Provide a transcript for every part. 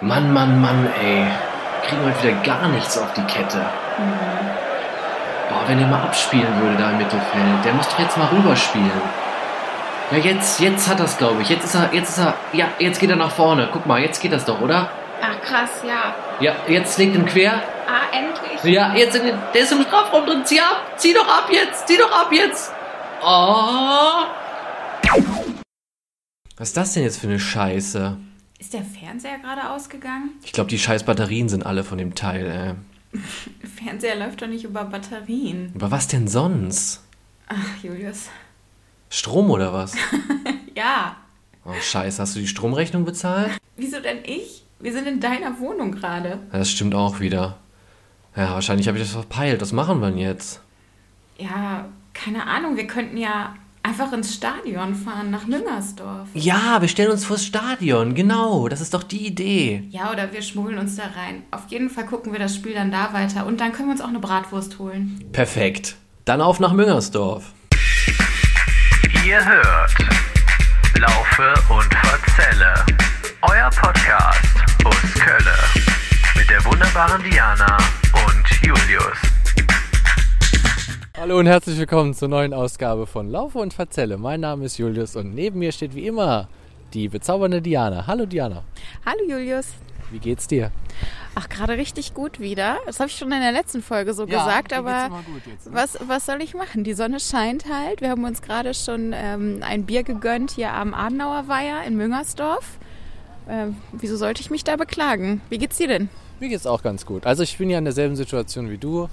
Mann, Mann, Mann, ey. Kriegen heute wieder gar nichts auf die Kette. Boah, wenn er mal abspielen würde da im Mittelfeld. Der muss doch jetzt mal rüberspielen. Ja, jetzt, jetzt hat er's, glaube ich. Jetzt ist er, jetzt ist er, ja, jetzt geht er nach vorne. Guck mal, jetzt geht das doch, oder? Ach krass, ja. Ja, jetzt legt ihn quer. Ah, endlich. Ja, jetzt, in den- der ist im Strafraum drin. Zieh ab, zieh doch ab jetzt, zieh doch ab jetzt. Oh. Was ist das denn jetzt für eine Scheiße? Ist der Fernseher gerade ausgegangen? Ich glaube, die scheiß Batterien sind alle von dem Teil, ey. Der Fernseher läuft doch nicht über Batterien. Aber was denn sonst? Ach, Julius. Strom oder was? Ja. Oh, scheiße, hast du die Stromrechnung bezahlt? Wieso denn ich? Wir sind in deiner Wohnung gerade. Ja, das stimmt auch wieder. Ja, wahrscheinlich habe ich das verpeilt. Was machen wir denn jetzt? Ja, keine Ahnung. Wir könnten ja einfach ins Stadion fahren, nach Müngersdorf. Ja, wir stellen uns vors Stadion. Genau, das ist doch die Idee. Ja, oder wir schmuggeln uns da rein. Auf jeden Fall gucken wir das Spiel dann da weiter. Und dann können wir uns auch eine Bratwurst holen. Perfekt. Dann auf nach Müngersdorf. Ihr hört Laufe und Verzelle, euer Podcast aus Kölle mit der wunderbaren Diana und Julius. Hallo und herzlich willkommen zur neuen Ausgabe von Laufe und Verzelle. Mein Name ist Julius und neben mir steht wie immer die bezaubernde Diana. Hallo Diana, Hallo Julius. wie geht's dir? Ach, gerade richtig gut wieder. Das habe ich schon in der letzten Folge so gesagt, aber jetzt, was, was soll ich machen? Die Sonne scheint halt. Wir haben uns gerade schon ähm, ein Bier gegönnt hier am Adenauer Weiher in Müngersdorf. Ähm, wieso sollte ich mich da beklagen? Wie geht's dir denn? Mir geht's auch ganz gut. Also ich bin ja in derselben Situation wie du.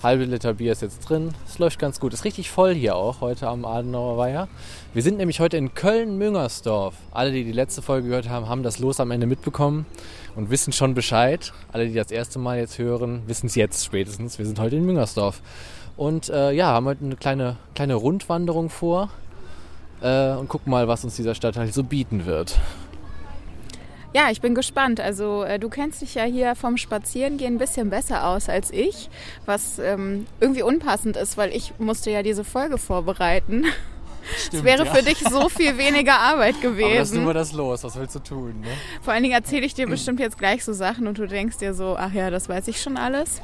Halbe Liter Bier ist jetzt drin. Es läuft ganz gut. Ist richtig voll hier auch heute am Adenauer Weiher. Wir sind nämlich heute in Köln-Müngersdorf. Alle, die die letzte Folge gehört haben, haben das Los am Ende mitbekommen und wissen schon Bescheid. Alle, die das erste Mal jetzt hören, wissen es jetzt spätestens. Wir sind heute in Müngersdorf. Und äh, ja, haben heute eine kleine, kleine Rundwanderung vor äh, und gucken mal, was uns dieser Stadtteil so bieten wird. Ja, ich bin gespannt. Also äh, du kennst dich ja hier vom Spazierengehen ein bisschen besser aus als ich, was ähm, irgendwie unpassend ist, weil ich musste ja diese Folge vorbereiten. Es wäre für dich so viel weniger Arbeit Aber das ist gewesen. nur das Los. Was willst du tun? Ne? Vor allen Dingen erzähle ich dir bestimmt jetzt gleich so Sachen und du denkst dir so, ach ja, das weiß ich schon alles.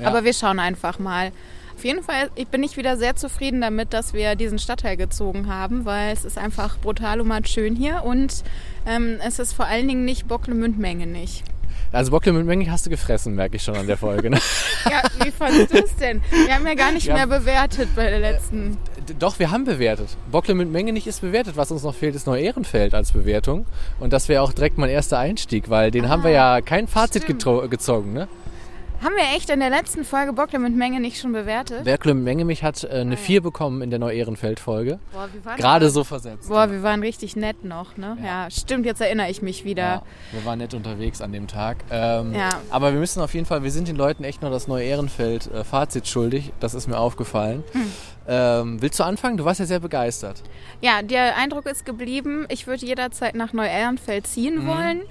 Ja. Aber wir schauen einfach mal. Auf jeden Fall bin ich wieder sehr zufrieden damit, dass wir diesen Stadtteil gezogen haben, weil es ist einfach brutal und schön hier und ähm, es ist vor allen Dingen nicht Bocklemünd-Menge nicht. Also Bockle mit Menge hast du gefressen, merke ich schon an der Folge. Ne? Ja, wie fandest du es denn? Wir haben ja gar nicht Ja. mehr bewertet bei der letzten. D- Doch, wir haben bewertet. Bockle mit Menge nicht ist bewertet. Was uns noch fehlt, ist Neu-Ehrenfeld als Bewertung. Und das wäre auch direkt mein erster Einstieg, weil den haben wir ja kein Fazit gezogen. Ne? Haben wir echt in der letzten Folge Bocklemünd-Menge nicht schon bewertet? Bockle mit Menge mich hat äh, eine 4 bekommen in der Neu-Ehrenfeld-Folge. Wir Gerade so versetzt. Boah, wir waren richtig nett noch, ne? Ja, stimmt, jetzt erinnere ich mich wieder. Ja, wir waren nett unterwegs an dem Tag. Ähm, Ja. Aber wir müssen auf jeden Fall, wir sind den Leuten echt noch das Neu-Ehrenfeld-Fazit schuldig. Das ist mir aufgefallen. Hm. Ähm, willst du anfangen? Du warst ja sehr begeistert. Ja, der Eindruck ist geblieben, ich würde jederzeit nach Neu-Ehrenfeld ziehen wollen.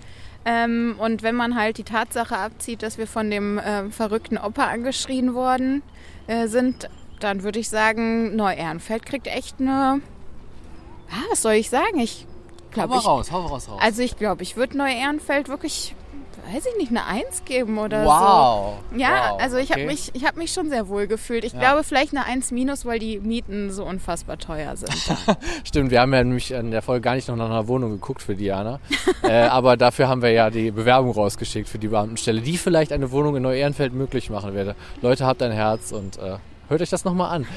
Ähm, und wenn man halt die Tatsache abzieht, dass wir von dem äh, verrückten Opa angeschrien worden äh, sind, dann würde ich sagen, Neu-Ehrenfeld kriegt echt eine. Ja, was soll ich sagen? Ich glaube, ich, raus, hau raus, raus. also ich glaube, ich würde Neu-Ehrenfeld wirklich, weiß ich nicht, eine Eins geben oder so. wow. Ja, wow. also ich okay. habe mich, ich hab mich schon sehr wohl gefühlt. Ich Ja. glaube vielleicht eine 1 minus, weil die Mieten so unfassbar teuer sind. Stimmt, wir haben ja nämlich in der Folge gar nicht noch nach einer Wohnung geguckt für Diana. äh, aber dafür haben wir ja die Bewerbung rausgeschickt für die Beamtenstelle, die vielleicht eine Wohnung in Neu-Ehrenfeld möglich machen werde. Leute, habt ein Herz und äh, hört euch das nochmal an.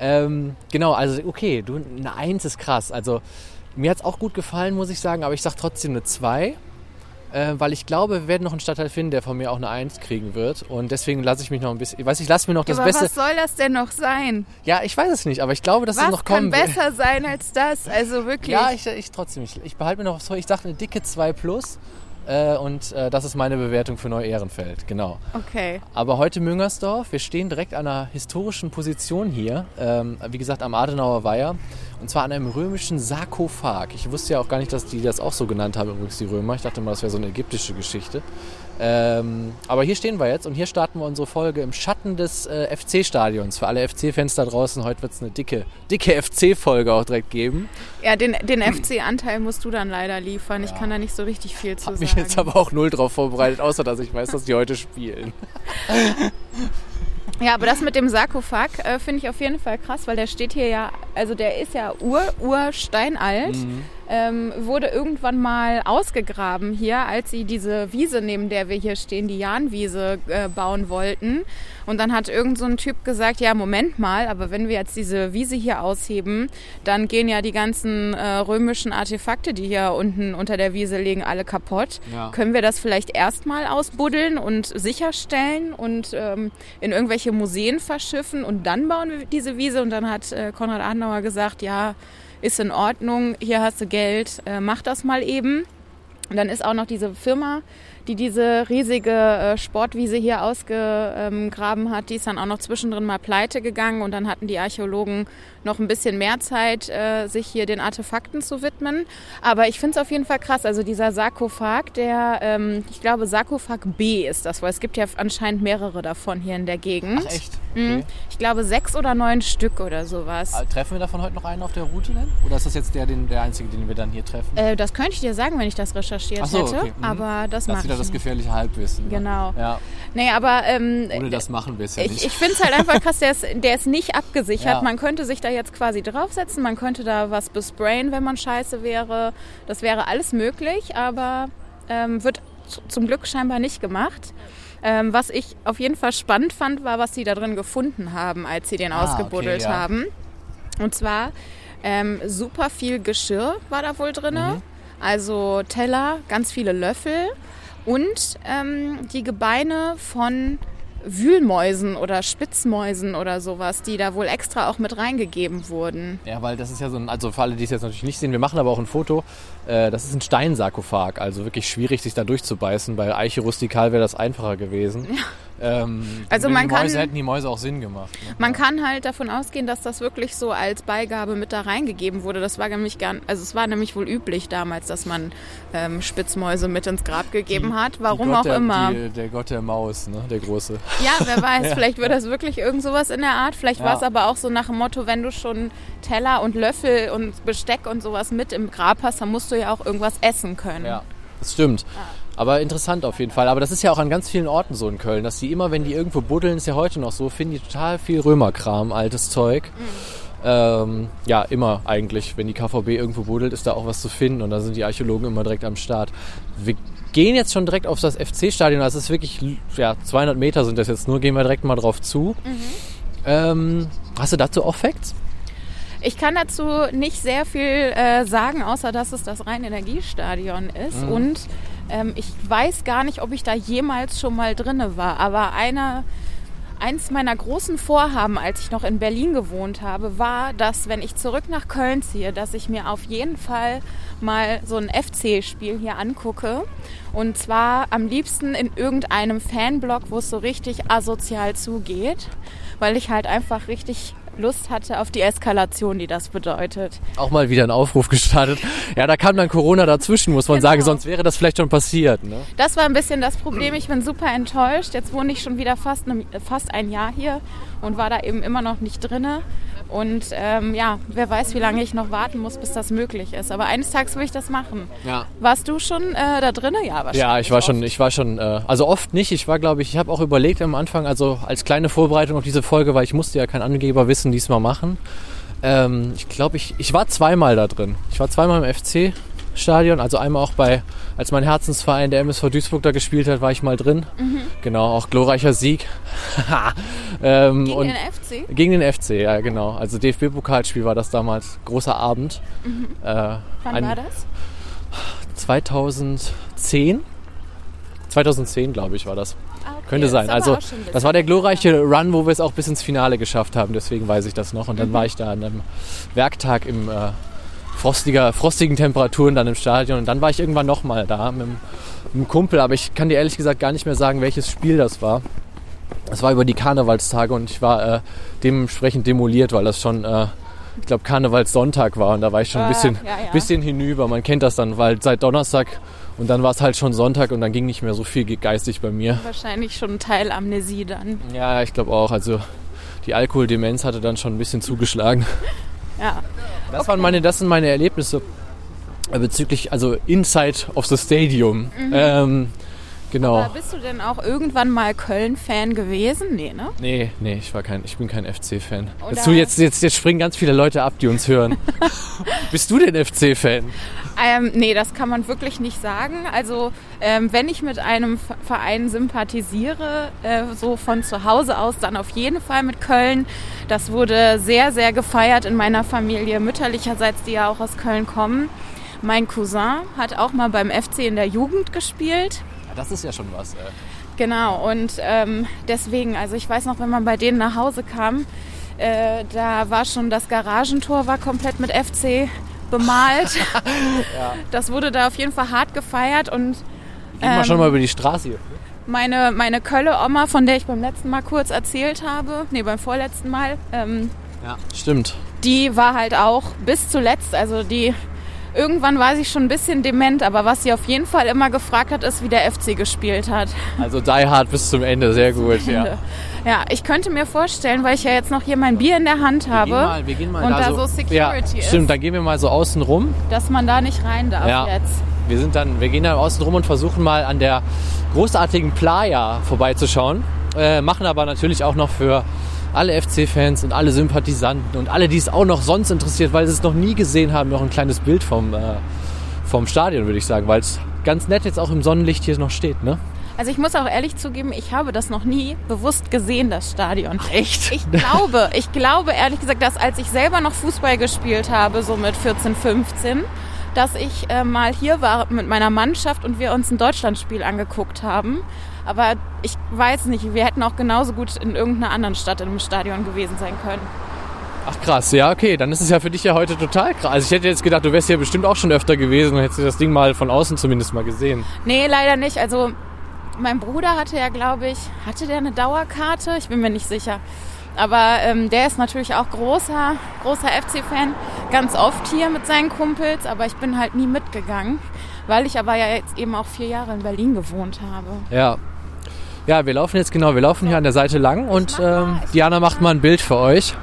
Ähm, genau, also okay, du, eine Eins ist krass. Also mir hat es auch gut gefallen, muss ich sagen, aber ich sag trotzdem eine Zwei. Äh, weil ich glaube, wir werden noch einen Stadtteil finden, der von mir auch eine Eins kriegen wird. Und deswegen lasse ich mich noch ein bisschen. Ich weiß, ich lasse mir noch das aber Beste. was soll das denn noch sein? Ja, ich weiß es nicht, aber ich glaube, dass es Was noch kann kommen wird. besser sein als das? Also wirklich. Ja, ich, ich trotzdem. Ich, ich behalte mir noch vor. Ich sage eine dicke 2 plus. Äh, und äh, das ist meine Bewertung für Neu-Ehrenfeld, genau. okay. Aber heute Müngersdorf. Wir stehen direkt an einer historischen Position hier. Ähm, wie gesagt, am Adenauer Weiher. Und zwar an einem römischen Sarkophag. Ich wusste ja auch gar nicht, dass die das auch so genannt haben, übrigens die Römer. Ich dachte mal, das wäre so eine ägyptische Geschichte. Ähm, aber hier stehen wir jetzt und hier starten wir unsere Folge im Schatten des äh, FC-Stadions. Für alle FC-Fans da draußen, heute wird es eine dicke, dicke FC-Folge auch direkt geben. Ja, den, den FC-Anteil musst du dann leider liefern. Ich kann da nicht so richtig viel zu Hab sagen. mich jetzt aber auch null drauf vorbereitet, außer dass ich weiß, dass die heute spielen. Ja, aber das mit dem Sarkophag äh, finde ich auf jeden Fall krass, weil der steht hier ja, also der ist ja ur, ursteinalt. Ähm, wurde irgendwann mal ausgegraben hier, als sie diese Wiese, neben der wir hier stehen, die Jahnwiese äh, bauen wollten. Und dann hat irgend so ein Typ gesagt, ja, Moment mal, aber wenn wir jetzt diese Wiese hier ausheben, dann gehen ja die ganzen äh, römischen Artefakte, die hier unten unter der Wiese liegen, alle kaputt. Ja. Können wir das vielleicht erstmal ausbuddeln und sicherstellen und ähm, in irgendwelche Museen verschiffen und dann bauen wir diese Wiese? Und dann hat äh, Konrad Adenauer gesagt, ja, ist in Ordnung, hier hast du Geld, äh, mach das mal eben. Und dann ist auch noch diese Firma, die diese riesige äh, Sportwiese hier ausgegraben hat, die ist dann auch noch zwischendrin mal pleite gegangen und dann hatten die Archäologen noch ein bisschen mehr Zeit, äh, sich hier den Artefakten zu widmen. Aber ich finde es auf jeden Fall krass. Also dieser Sarkophag, der, ähm, ich glaube, Sarkophag B ist das, weil es gibt ja anscheinend mehrere davon hier in der Gegend. Ach echt? Mhm. Okay. Ich glaube sechs oder neun Stück oder sowas. Ah, Treffen wir davon heute noch einen auf der Route denn? Oder ist das jetzt der, den, der einzige, den wir dann hier treffen? Äh, das könnte ich dir sagen, wenn ich das recherchiert so, hätte. okay. Mhm. Aber das das mache ich das gefährliche Halbwissen. ne? Genau. Ja, Nee, aber ähm, ohne das machen wir es ja ich, nicht. ich finde es halt einfach krass, der ist, der ist nicht abgesichert. Ja. Man könnte sich da jetzt quasi draufsetzen, man könnte da was besprayen, wenn man scheiße wäre. Das wäre alles möglich, aber ähm, wird zum Glück scheinbar nicht gemacht. Ähm, was ich auf jeden Fall spannend fand, war, was sie da drin gefunden haben, als sie den Ah, ausgebuddelt okay, ja. haben. Und zwar ähm, super viel Geschirr war da wohl drin. Mhm. Also Teller, ganz viele Löffel und ähm, die Gebeine von Wühlmäusen oder Spitzmäusen oder sowas, die da wohl extra auch mit reingegeben wurden. Ja, weil das ist ja so ein, also für alle, die es jetzt natürlich nicht sehen, wir machen aber auch ein Foto. Äh, das ist ein Steinsarkophag, also wirklich schwierig, sich da durchzubeißen. Bei Eiche rustikal wäre das einfacher gewesen. Ähm, Also man Mäuse kann- hätten die Mäuse auch Sinn gemacht. Ne? Man kann halt davon ausgehen, dass das wirklich so als Beigabe mit da reingegeben wurde. Das war nämlich gern, also es war nämlich wohl üblich damals, dass man ähm, Spitzmäuse mit ins Grab gegeben hat. Die Warum Gott auch der, immer. Die, der Gott der Maus, ne? der große. Ja, wer weiß, vielleicht wird das wirklich irgend sowas in der Art. Vielleicht war es Ja. aber auch so nach dem Motto, wenn du schon Teller und Löffel und Besteck und sowas mit im Grab hast, dann musst du ja auch irgendwas essen können. Ja, das stimmt. Aber interessant auf jeden Fall. Aber das ist ja auch an ganz vielen Orten so in Köln, dass die immer, wenn die irgendwo buddeln, ist ja heute noch so, finden die total viel Römerkram, altes Zeug. Ähm, ja, immer eigentlich. Wenn die KVB irgendwo buddelt, ist da auch was zu finden und da sind die Archäologen immer direkt am Start. Wir gehen jetzt schon direkt auf das FC-Stadion. Das ist wirklich, ja, 200 Meter sind das jetzt nur. Gehen wir direkt mal drauf zu. Ähm, hast du dazu auch Facts? Ich kann dazu nicht sehr viel äh, sagen, außer dass es das Rhein-Energiestadion ist. Mhm. Und ähm, ich weiß gar nicht, ob ich da jemals schon mal drinne war. Aber einer, eins meiner großen Vorhaben, als ich noch in Berlin gewohnt habe, war, dass wenn ich zurück nach Köln ziehe, dass ich mir auf jeden Fall mal so ein FC-Spiel hier angucke. Und zwar am liebsten in irgendeinem Fanblock, wo es so richtig asozial zugeht, weil ich halt einfach richtig Lust hatte auf die Eskalation, die das bedeutet. Auch mal wieder ein Aufruf gestartet. Ja, da kam dann Corona dazwischen, muss man Genau. sagen. Sonst wäre das vielleicht schon passiert. Ne? Das war ein bisschen das Problem. Ich bin super enttäuscht. Jetzt wohne ich schon wieder fast, ne, fast ein Jahr hier und war da eben immer noch nicht drinne. Und ähm, ja, wer weiß, wie lange ich noch warten muss, bis das möglich ist. Aber eines Tages will ich das machen. Ja. Warst du schon äh, da drinne? Ja, wahrscheinlich. Ja, ich war oft. schon, ich war schon, äh, also oft nicht. Ich war, glaube ich, ich habe auch überlegt am Anfang, also als kleine Vorbereitung auf diese Folge, weil ich musste ja kein Angeberwissen diesmal machen. Ähm, ich glaube, ich, ich war zweimal da drin. Ich war zweimal im FC-Stadion, also einmal auch bei, als mein Herzensverein, der MSV Duisburg da gespielt hat, war ich mal drin. Genau, auch glorreicher Sieg. ähm, Gegen den FC? gegen den FC, ja genau. Also DFB-Pokalspiel war das damals. Großer Abend. Äh, Wann ein- war das? 2010? 2010, glaube ich, war das. Ah, okay. Könnte sein. Also, das war der glorreiche Run, wo wir es auch bis ins Finale geschafft haben. Deswegen weiß ich das noch. Mhm. Und dann war ich da an einem Werktag im äh, frostiger, frostigen Temperaturen dann im Stadion. Und dann war ich irgendwann nochmal da mit, einem- mit einem Kumpel. Aber ich kann dir ehrlich gesagt gar nicht mehr sagen, welches Spiel das war. Das war über die Karnevalstage und ich war äh, dementsprechend demoliert, weil das schon äh, ich glaube, Karnevalssonntag war und da war ich schon ein Ah, bisschen, ja, ja. bisschen hinüber. Man kennt das dann, weil seit Donnerstag und dann war es halt schon Sonntag und dann ging nicht mehr so viel geistig bei mir. Wahrscheinlich schon ein Teil Amnesie dann. Ja, ich glaube auch. Also die Alkoholdemenz hatte dann schon ein bisschen zugeschlagen. Ja. Das waren meine, das sind meine Erlebnisse bezüglich, also Inside of the Stadium. Ähm, genau. Aber bist du denn auch irgendwann mal Köln-Fan gewesen? Nee, ne? Nee, nee, ich war kein, ich bin kein FC-Fan. Jetzt, jetzt, jetzt, jetzt springen ganz viele Leute ab, die uns hören. Bist du denn FC-Fan? Ähm, nee, das kann man wirklich nicht sagen. Also ähm, wenn ich mit einem Ve- Verein sympathisiere, äh, so von zu Hause aus, dann auf jeden Fall mit Köln. Das wurde sehr, sehr gefeiert in meiner Familie mütterlicherseits, die ja auch aus Köln kommen. Mein Cousin hat auch mal beim FC in der Jugend gespielt. Das ist ja schon was. Äh. Genau, und ähm, deswegen, also ich weiß noch, wenn man bei denen nach Hause kam, äh, da war schon das Garagentor war komplett mit FC bemalt. Das wurde da auf jeden Fall hart gefeiert und wir Ähm, schon mal über die Straße hier. meine, meine Kölle-Oma, von der ich beim letzten Mal kurz erzählt habe, nee, beim vorletzten Mal, ähm, Ja, stimmt. die war halt auch bis zuletzt, also die, irgendwann war sie schon ein bisschen dement, aber was sie auf jeden Fall immer gefragt hat, ist, wie der FC gespielt hat. Also Die Hard bis zum Ende, sehr gut. Ja. Ende. Ja, ich könnte mir vorstellen, weil ich ja jetzt noch hier mein Bier in der Hand habe, wir gehen mal und da da so Security ja, ist. Stimmt, dann gehen wir mal so außen rum. dass man da nicht rein darf Ja. jetzt. Wir sind dann, wir gehen dann außen rum und versuchen mal an der großartigen Playa vorbeizuschauen. Äh, machen aber natürlich auch noch für alle FC-Fans und alle Sympathisanten und alle, die es auch noch sonst interessiert, weil sie es noch nie gesehen haben, noch ein kleines Bild vom, äh, vom Stadion, würde ich sagen, weil es ganz nett jetzt auch im Sonnenlicht hier noch steht, ne? Also ich muss auch ehrlich zugeben, ich habe das noch nie bewusst gesehen, das Stadion. Echt? Ich glaube, ich glaube ehrlich gesagt, dass als ich selber noch Fußball gespielt habe, so mit 14, 15, dass ich äh, mal hier war mit meiner Mannschaft und wir uns ein Deutschlandspiel angeguckt haben. Aber ich weiß nicht, wir hätten auch genauso gut in irgendeiner anderen Stadt in einem Stadion gewesen sein können. Ach krass, ja, okay, dann ist es ja für dich ja heute total krass. Also ich hätte jetzt gedacht, du wärst hier bestimmt auch schon öfter gewesen und hättest das Ding mal von außen zumindest mal gesehen. Nee, leider nicht. Also mein Bruder hatte ja, glaube ich, hatte der eine Dauerkarte? Ich bin mir nicht sicher. Aber ähm, der ist natürlich auch großer, großer FC-Fan, ganz oft hier mit seinen Kumpels, aber ich bin halt nie mitgegangen, weil ich aber ja jetzt eben auch vier Jahre in Berlin gewohnt habe. Ja. Ja, wir laufen jetzt genau, wir laufen hier an der Seite lang und ähm, Diana mach macht mal ein Bild für euch.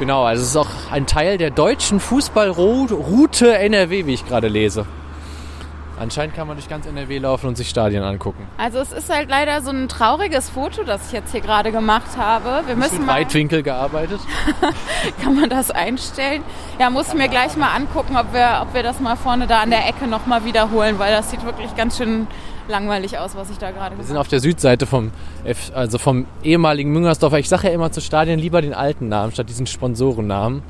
Genau, also es ist auch ein Teil der deutschen Fußballroute NRW, wie ich gerade lese. Anscheinend kann man durch ganz NRW laufen und sich Stadien angucken. Also es ist halt leider so ein trauriges Foto, das ich jetzt hier gerade gemacht habe. Wir müssen Mit mal, Weitwinkel gearbeitet. kann man das einstellen? Ja, muss ich mir gleich mal angucken, ob wir, ob wir das mal vorne da an der Ecke nochmal wiederholen, weil das sieht wirklich ganz schön langweilig aus, was ich da gerade Wir sind auf der Südseite vom, F, also vom ehemaligen Müngersdorfer. Ich sage ja immer zu Stadien lieber den alten Namen statt diesen Sponsorennamen.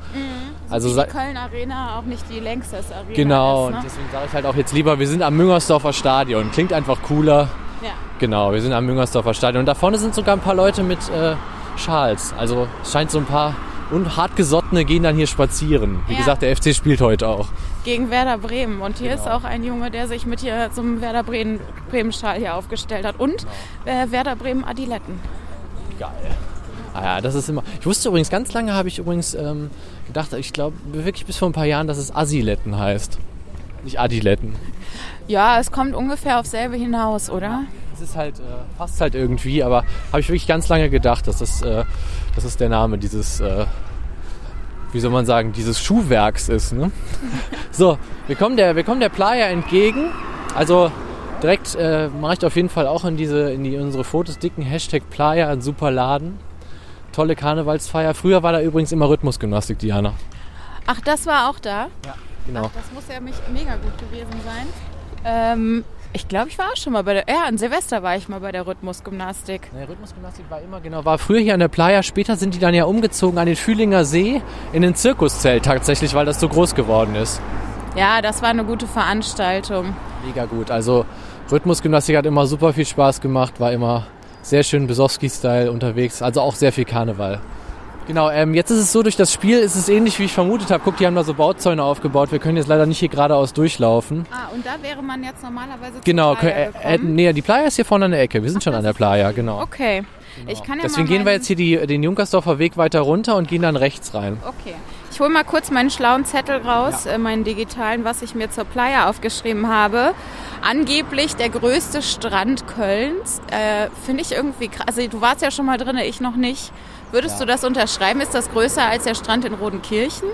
Also die Köln Arena auch nicht die Längstes Arena genau, ist. und Ne? deswegen sage ich halt auch jetzt lieber, wir sind am Müngersdorfer Stadion. Klingt einfach cooler. Ja. Genau, wir sind am Müngersdorfer Stadion. Und da vorne sind sogar ein paar Leute mit äh, Schals. Also es scheint so ein paar und hartgesottene gehen dann hier spazieren. Wie Ja. gesagt, der FC spielt heute auch. Gegen Werder Bremen. Und hier Genau. ist auch ein Junge, der sich mit hier zum Werder Bremen, Bremen-Schal hier aufgestellt hat. Und Genau. äh, Werder Bremen Adiletten. Geil. Ah ja, das ist immer. Ich wusste übrigens, ganz lange habe ich übrigens ähm, gedacht, ich glaube wirklich bis vor ein paar Jahren, dass es Asiletten heißt. Nicht Adiletten. Ja, es kommt ungefähr auf selbe hinaus, oder? Es ist halt, äh, passt halt irgendwie, aber habe ich wirklich ganz lange gedacht, dass das, äh, dass das der Name dieses, äh, wie soll man sagen, dieses Schuhwerks ist. Ne? so, wir kommen, der, wir kommen der Playa entgegen. Also direkt äh, mache ich auf jeden Fall auch in diese, in die, unsere Fotos dicken Hashtag Playa, ein super Laden. Tolle Karnevalsfeier. Früher war da übrigens immer Rhythmusgymnastik, Diana. Ach, das war auch da? Genau. Das muss ja mich mega gut gewesen sein. Ähm, ich glaube, ich war auch schon mal bei der. Ja, an Silvester war ich mal bei der Rhythmusgymnastik. Nee, Rhythmusgymnastik war immer genau, war früher hier an der Playa, später sind die dann ja umgezogen an den Fühlinger See in den Zirkuszelt tatsächlich, weil das so groß geworden ist. Ja, das war eine gute Veranstaltung. Mega gut. Also Rhythmusgymnastik hat immer super viel Spaß gemacht, war immer sehr schön Besowski-Style unterwegs, also auch sehr viel Karneval. Genau, ähm, jetzt ist es so, durch das Spiel ist es ähnlich, wie ich vermutet habe. Guck, die haben da so Bauzäune aufgebaut. Wir können jetzt leider nicht hier geradeaus durchlaufen. Ah, und da wäre man jetzt normalerweise Genau, zum Flyer äh, äh, nee, die Playa ist hier vorne an der Ecke. Wir sind schon an der Playa, genau. Okay. Ich kann ja Deswegen gehen wir jetzt hier die, den Junkersdorfer Weg weiter runter und gehen dann rechts rein. Okay. Ich hole mal kurz meinen schlauen Zettel raus, äh, meinen digitalen, was ich mir zur Playa aufgeschrieben habe. Angeblich der größte Strand Kölns. Äh, Finde ich irgendwie krass. Also du warst ja schon mal drin, ich noch nicht. Würdest Ja. du das unterschreiben? Ist das größer als der Strand in Rodenkirchen?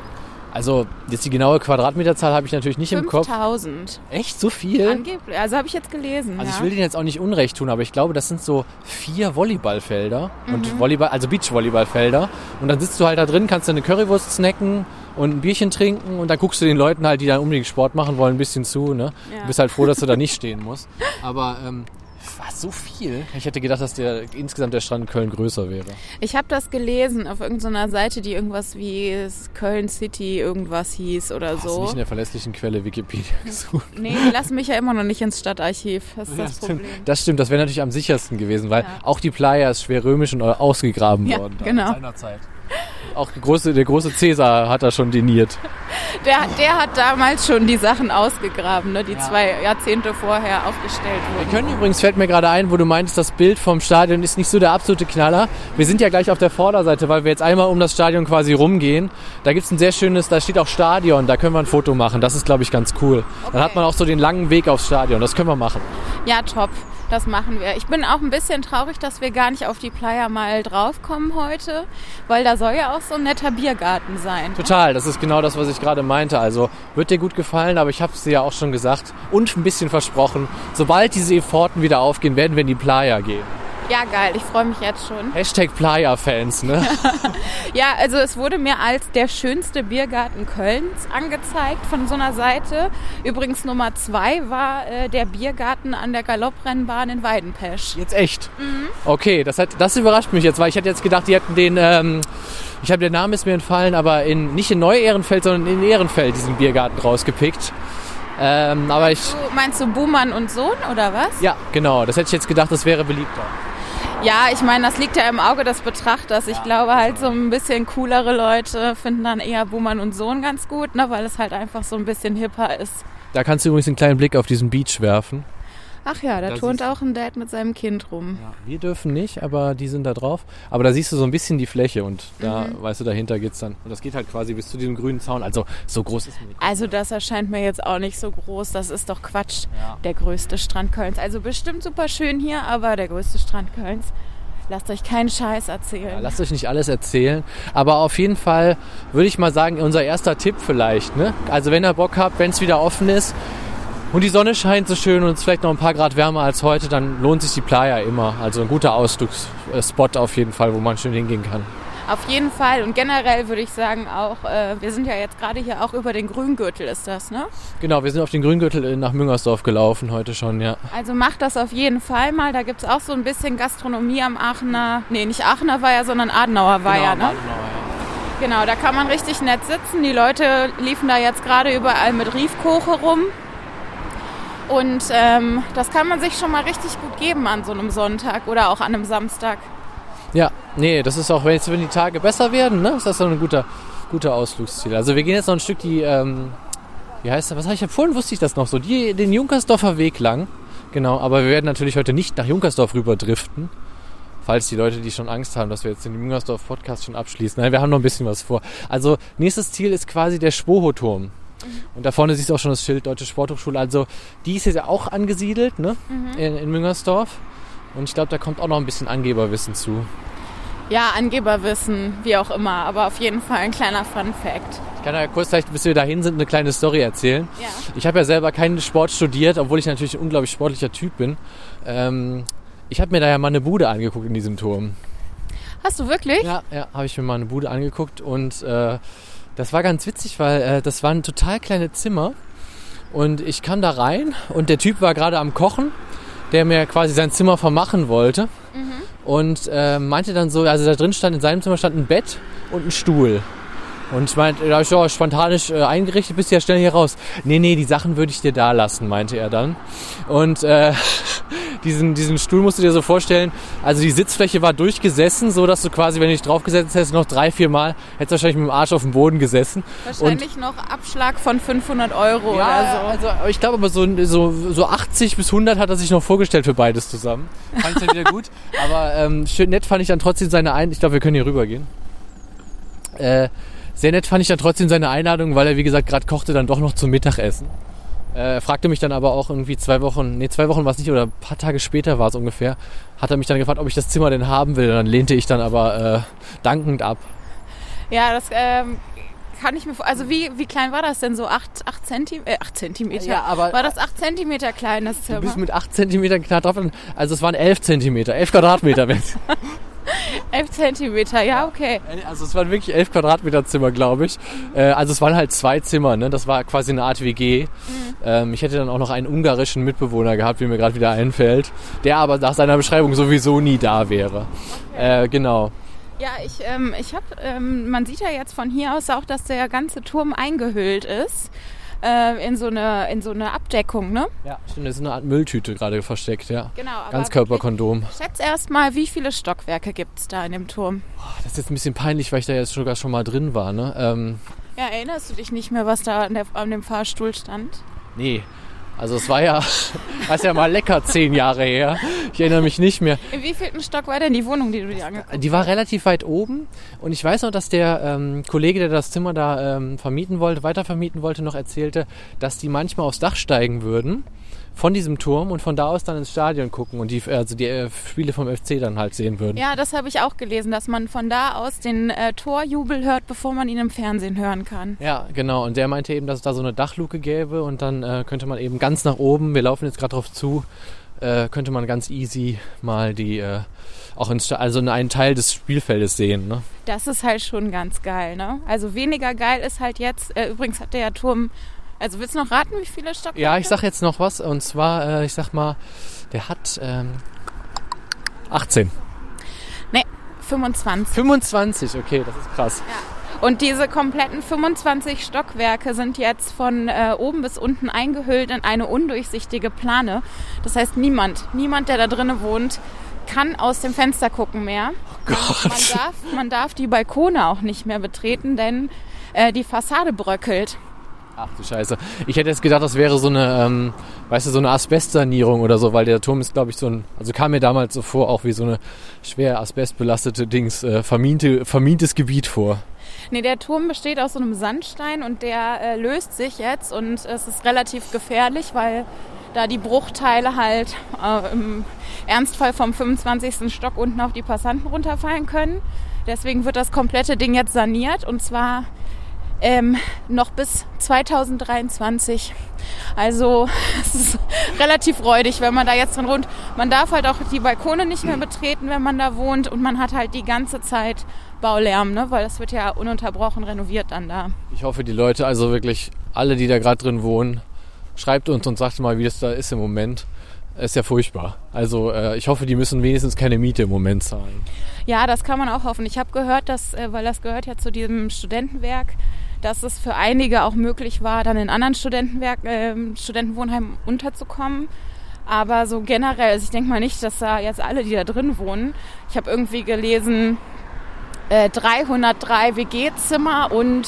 Also jetzt die genaue Quadratmeterzahl habe ich natürlich nicht im Kopf. 5000. Echt so viel? Angeblich. Also habe ich jetzt gelesen. Also ja. ich will denen jetzt auch nicht Unrecht tun, aber ich glaube, das sind so vier Volleyballfelder Mhm. und Volleyball, also Beachvolleyballfelder. Und dann sitzt du halt da drin, kannst eine Currywurst snacken und ein Bierchen trinken und dann guckst du den Leuten halt, die da unbedingt Sport machen wollen, ein bisschen zu. Ne? Ja. Du bist halt froh, dass du da nicht stehen musst. Aber ähm, so viel? Ich hätte gedacht, dass der insgesamt der Strand in Köln größer wäre. Ich habe das gelesen auf irgendeiner Seite, die irgendwas wie Köln City irgendwas hieß oder Hast du so. nicht in der verlässlichen Quelle Wikipedia gesucht? Nee, die lassen mich ja immer noch nicht ins Stadtarchiv. Das ist das stimmt. Problem. Das stimmt, das wäre natürlich am sichersten gewesen, weil Ja. auch die Playa ist schwer römisch und ausgegraben Ja, worden. da genau. Seinerzeit. Auch der große, der große Cäsar hat da schon diniert. Der, der hat damals schon die Sachen ausgegraben, ne, die zwei Jahrzehnte vorher aufgestellt Wir wurden. können übrigens, fällt mir gerade ein, wo du meintest, das Bild vom Stadion ist nicht so der absolute Knaller. Wir sind ja gleich auf der Vorderseite, weil wir jetzt einmal um das Stadion quasi rumgehen. Da gibt's ein sehr schönes, da steht auch Stadion, da können wir ein Foto machen. Das ist, glaube ich, ganz cool. Dann Okay. hat man auch so den langen Weg aufs Stadion. Das können wir machen. Ja, top. Das machen wir. Ich bin auch ein bisschen traurig, dass wir gar nicht auf die Playa mal draufkommen heute, weil da soll ja auch so ein netter Biergarten sein. Total, das ist genau das, was ich gerade meinte. Also wird dir gut gefallen, aber ich habe es dir ja auch schon gesagt und ein bisschen versprochen. Sobald diese Efforten wieder aufgehen, werden wir in die Playa gehen. Ja, geil. Ich freue mich jetzt schon. Hashtag Playa-Fans, ne? Ja, also es wurde mir als der schönste Biergarten Kölns angezeigt von so einer Seite. Übrigens Nummer zwei war äh, der Biergarten an der Galopprennbahn in Weidenpesch. Jetzt echt? Okay, das, hat, das überrascht mich jetzt, weil ich hätte jetzt gedacht, die hätten den, ähm, ich habe der Name ist mir entfallen, aber in, nicht in Neu-Ehrenfeld, sondern in Ehrenfeld diesen Biergarten rausgepickt. Ähm, aber ich, Du, meinst du Buhmann und Sohn oder was? ja, genau, das hätte ich jetzt gedacht, das wäre beliebter. Ja, ich meine, das liegt ja im Auge des Betrachters. Ich glaube halt so ein bisschen coolere Leute finden dann eher Buhmann und Sohn ganz gut, ne, weil es halt einfach so ein bisschen hipper ist. Da kannst du übrigens einen kleinen Blick auf diesen Beach werfen. Ach ja, da Da turnt auch ein Dad mit seinem Kind rum. Wir dürfen nicht, aber die sind da drauf. Aber da siehst du so ein bisschen die Fläche und da, weißt du, dahinter geht's dann. Und das geht halt quasi bis zu diesem grünen Zaun. Also so groß ist nicht. Also das erscheint mir jetzt auch nicht so groß. Das ist doch Quatsch. Ja. Der größte Strand Kölns. Also bestimmt super schön hier, aber der größte Strand Kölns. Lasst euch keinen Scheiß erzählen. Ja, lasst euch nicht alles erzählen. Aber auf jeden Fall würde ich mal sagen, unser erster Tipp vielleicht. Ne? Also wenn ihr Bock habt, wenn es wieder offen ist und die Sonne scheint so schön und es ist vielleicht noch ein paar Grad wärmer als heute, dann lohnt sich die Playa immer. Also ein guter Ausflugsspot auf jeden Fall, wo man schön hingehen kann. Auf jeden Fall. Und generell würde ich sagen auch, äh, wir sind ja jetzt gerade hier auch über den Grüngürtel ist das, ne? Genau, wir sind auf den Grüngürtel nach Müngersdorf gelaufen heute schon, ja. Also macht das auf jeden Fall mal. Da gibt es auch so ein bisschen Gastronomie am Aachener, nee, nicht Aachener Weiher, sondern Adenauer Weiher, ne? Genau, da kann man richtig nett sitzen. Die Leute liefen da jetzt gerade überall mit Riefkoche rum. Und ähm, das kann man sich schon mal richtig gut geben an so einem Sonntag oder auch an einem Samstag. Ja, nee, das ist auch, wenn jetzt wenn die Tage besser werden, ne, ist das dann ein guter, guter Ausflugsziel. Also wir gehen jetzt noch ein Stück die, ähm, wie heißt das, was habe ich, vorhin wusste ich das noch so, die, den Junkersdorfer Weg lang. Genau, aber wir werden natürlich heute nicht nach Junkersdorf rüber driften. Falls die Leute, die schon Angst haben, dass wir jetzt den Junkersdorf-Podcast schon abschließen. Nein, wir haben noch ein bisschen was vor. Also, nächstes Ziel ist quasi der Spoho-Turm. Und da vorne siehst du auch schon das Schild Deutsche Sporthochschule. Also, die ist jetzt ja auch angesiedelt, ne? In, in Müngersdorf. Und ich glaube, da kommt auch noch ein bisschen Angeberwissen zu. Ja, Angeberwissen, wie auch immer, aber auf jeden Fall ein kleiner Fun Fact. Ich kann ja kurz, vielleicht, bis wir dahin sind, eine kleine Story erzählen. Ja. Ich habe ja selber keinen Sport studiert, obwohl ich natürlich ein unglaublich sportlicher Typ bin. Ähm, ich habe mir da ja mal eine Bude angeguckt in diesem Turm. Hast du wirklich? Ja, ja, habe ich mir mal eine Bude angeguckt und äh, das war ganz witzig, weil äh, das waren total kleine Zimmer und ich kam da rein und der Typ war gerade am Kochen, der mir quasi sein Zimmer vermachen wollte und äh, meinte dann so, also da drin stand, in seinem Zimmer stand ein Bett und ein Stuhl. Und ich meinte, da hab ich ja spontanisch äh, eingerichtet, bist ja schnell hier raus. Nee, nee, die Sachen würde ich dir da lassen, meinte er dann. Und äh, diesen, diesen Stuhl musst du dir so vorstellen. Also die Sitzfläche war durchgesessen, so dass du quasi, wenn du dich draufgesetzt hättest, noch drei, vier Mal, hättest du wahrscheinlich mit dem Arsch auf dem Boden gesessen. Wahrscheinlich und, noch Abschlag von 500 Euro ja, oder so. Also ich glaube aber so, so, so 80 bis 100 hat er sich noch vorgestellt für beides zusammen. Fand ich dann wieder gut. Aber ähm, schön nett fand ich dann trotzdem seine Ein... Ich glaube, wir können hier rübergehen. Äh, sehr nett fand ich dann trotzdem seine Einladung, weil er, wie gesagt, gerade kochte dann doch noch zum Mittagessen. Äh, er fragte mich dann aber auch irgendwie zwei Wochen, nee, zwei Wochen war es nicht, oder ein paar Tage später war es ungefähr, hat er mich dann gefragt, ob ich das Zimmer denn haben will. Und dann lehnte ich dann aber äh, dankend ab. Ja, das ähm, kann ich mir vor. Also wie, wie klein war das denn so? 8, 8, Zentim äh, 8 Zentimeter? Ja, aber. War das 8 Zentimeter klein, das Zimmer? Du bist mit 8 Zentimetern knapp drauf. Also es waren 11 Zentimeter, 11 Quadratmeter. 11 Zentimeter, ja, okay. Also es waren wirklich 11 Quadratmeter Zimmer, glaube ich. Äh, also es waren halt zwei Zimmer, ne? Das war quasi eine Art WG. Mhm. Ähm, ich hätte dann auch noch einen ungarischen Mitbewohner gehabt, wie mir gerade wieder einfällt, der aber nach seiner Beschreibung sowieso nie da wäre. Okay. Äh, genau. Ja, ich, ähm, ich habe, ähm, man sieht ja jetzt von hier aus auch, dass der ganze Turm eingehüllt ist äh, in, so eine, in so eine Abdeckung, ne? Ja, stimmt, das ist eine Art Mülltüte gerade versteckt, ja. Genau. Aber Ganzkörperkondom. Schätz erst mal, wie viele Stockwerke gibt es da in dem Turm? Oh, das ist jetzt ein bisschen peinlich, weil ich da jetzt sogar schon mal drin war, ne? Ähm, ja, erinnerst du dich nicht mehr, was da an, der, an dem Fahrstuhl stand? Nee, also es war ja, das ist ja mal lecker zehn Jahre her. Ich erinnere mich nicht mehr. In wievielten Stock war denn die Wohnung, die du dir angeguckt hast? Die war relativ weit oben und ich weiß noch, dass der ähm, Kollege, der das Zimmer da ähm, vermieten wollte, weiter vermieten wollte, noch erzählte, dass die manchmal aufs Dach steigen würden von diesem Turm und von da aus dann ins Stadion gucken und die, also die äh, Spiele vom FC dann halt sehen würden. Ja, das habe ich auch gelesen, dass man von da aus den äh, Torjubel hört, bevor man ihn im Fernsehen hören kann. Ja, genau. Und der meinte eben, dass es da so eine Dachluke gäbe und dann äh, könnte man eben ganz nach oben, wir laufen jetzt gerade drauf zu, äh, könnte man ganz easy mal die äh, auch in, also in einen Teil des Spielfeldes sehen. Ne? Das ist halt schon ganz geil. Ne? Also weniger geil ist halt jetzt, äh, übrigens hat der Turm also willst du noch raten, wie viele Stockwerke? Ja, ich sag jetzt noch was. Und zwar, äh, ich sag mal, der hat ähm, 18. Nee, 25. 25, okay, das ist krass. Ja. Und diese kompletten 25 Stockwerke sind jetzt von äh, oben bis unten eingehüllt in eine undurchsichtige Plane. Das heißt, niemand, niemand, der da drinnen wohnt, kann aus dem Fenster gucken mehr. Oh Gott. Man darf, man darf die Balkone auch nicht mehr betreten, denn äh, die Fassade bröckelt. Ach du Scheiße. Ich hätte jetzt gedacht, das wäre so eine, ähm, weißt du, so eine Asbestsanierung oder so, weil der Turm ist, glaube ich, so ein, also kam mir damals so vor, auch wie so eine schwer asbestbelastete Dings, äh, vermiente, vermintes Gebiet vor. Nee, der Turm besteht aus so einem Sandstein und der äh, löst sich jetzt und es ist relativ gefährlich, weil da die Bruchteile halt äh, im Ernstfall vom 25. Stock unten auf die Passanten runterfallen können. Deswegen wird das komplette Ding jetzt saniert und zwar ähm, noch bis 2023. Also es ist relativ räudig, wenn man da jetzt drin wohnt. Man darf halt auch die Balkone nicht mehr betreten, wenn man da wohnt und man hat halt die ganze Zeit Baulärm, ne? weil das wird ja ununterbrochen renoviert dann da. Ich hoffe, die Leute, also wirklich alle, die da gerade drin wohnen, schreibt uns und sagt mal, wie das da ist im Moment. Ist ja furchtbar. Also äh, ich hoffe, die müssen wenigstens keine Miete im Moment zahlen. Ja, das kann man auch hoffen. Ich habe gehört, dass, äh, weil das gehört ja zu diesem Studentenwerk, dass es für einige auch möglich war, dann in anderen Studentenwerk, äh, Studentenwohnheimen unterzukommen. Aber so generell, also ich denke mal nicht, dass da jetzt alle, die da drin wohnen, ich habe irgendwie gelesen, äh, 303 WG-Zimmer und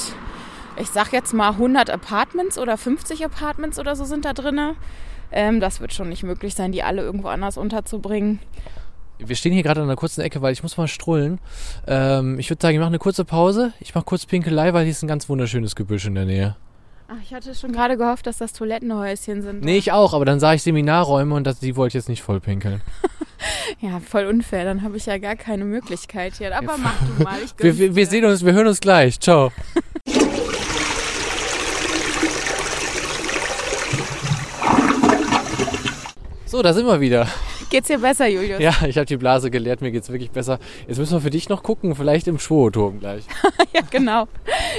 ich sag jetzt mal 100 Apartments oder 50 Apartments oder so sind da drin. Ähm, das wird schon nicht möglich sein, die alle irgendwo anders unterzubringen. Wir stehen hier gerade an einer kurzen Ecke, weil ich muss mal strullen. Ähm, ich würde sagen, ich mache eine kurze Pause. Ich mache kurz Pinkelei, weil hier ist ein ganz wunderschönes Gebüsch in der Nähe. Ach, ich hatte schon gerade gehofft, dass das Toilettenhäuschen sind. Nee, ich auch, aber dann sah ich Seminarräume und das, die wollte ich jetzt nicht voll pinkeln. ja, voll unfair. Dann habe ich ja gar keine Möglichkeit hier. Aber mach du mal. Ich wir, wir, wir sehen uns, wir hören uns gleich. Ciao. so, da sind wir wieder. Geht's dir besser, Julius? Ja, ich habe die Blase geleert, mir geht's wirklich besser. Jetzt müssen wir für dich noch gucken, vielleicht im Schwoturm gleich. ja, genau.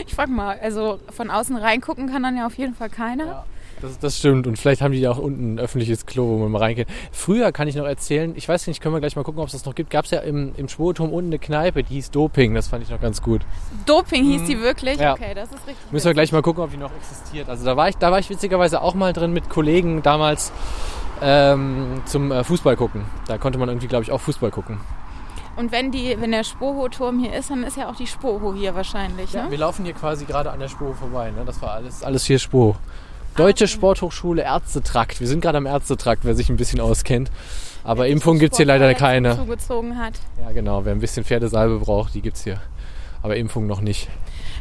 Ich frag mal, also von außen reingucken kann dann ja auf jeden Fall keiner. Ja. Das, das, stimmt. Und vielleicht haben die ja auch unten ein öffentliches Klo, wo man mal reingeht. Früher kann ich noch erzählen, ich weiß nicht, können wir gleich mal gucken, ob es das noch gibt. Gab es ja im, im Schwurturm unten eine Kneipe, die hieß Doping. Das fand ich noch ganz gut. Doping hieß die wirklich? Ja. Okay, das ist richtig. Müssen wir gleich mal gucken, ob die noch existiert. Also da war ich, da war ich witzigerweise auch mal drin mit Kollegen damals ähm, zum äh, Fußball gucken. Da konnte man irgendwie, glaube ich, auch Fußball gucken. Und wenn, die, wenn der Spoho-Turm hier ist, dann ist ja auch die Spoho hier wahrscheinlich, ne? Wir laufen hier quasi gerade an der Spur vorbei. Ne? Das war alles, alles hier Spur. Deutsche Sporthochschule Ärztetrakt. Wir sind gerade am Ärztetrakt, wer sich ein bisschen auskennt. Aber Impfung gibt es hier leider keine. Zugezogen hat. Ja, genau. Wer ein bisschen Pferdesalbe braucht, die gibt es hier. Aber Impfung noch nicht.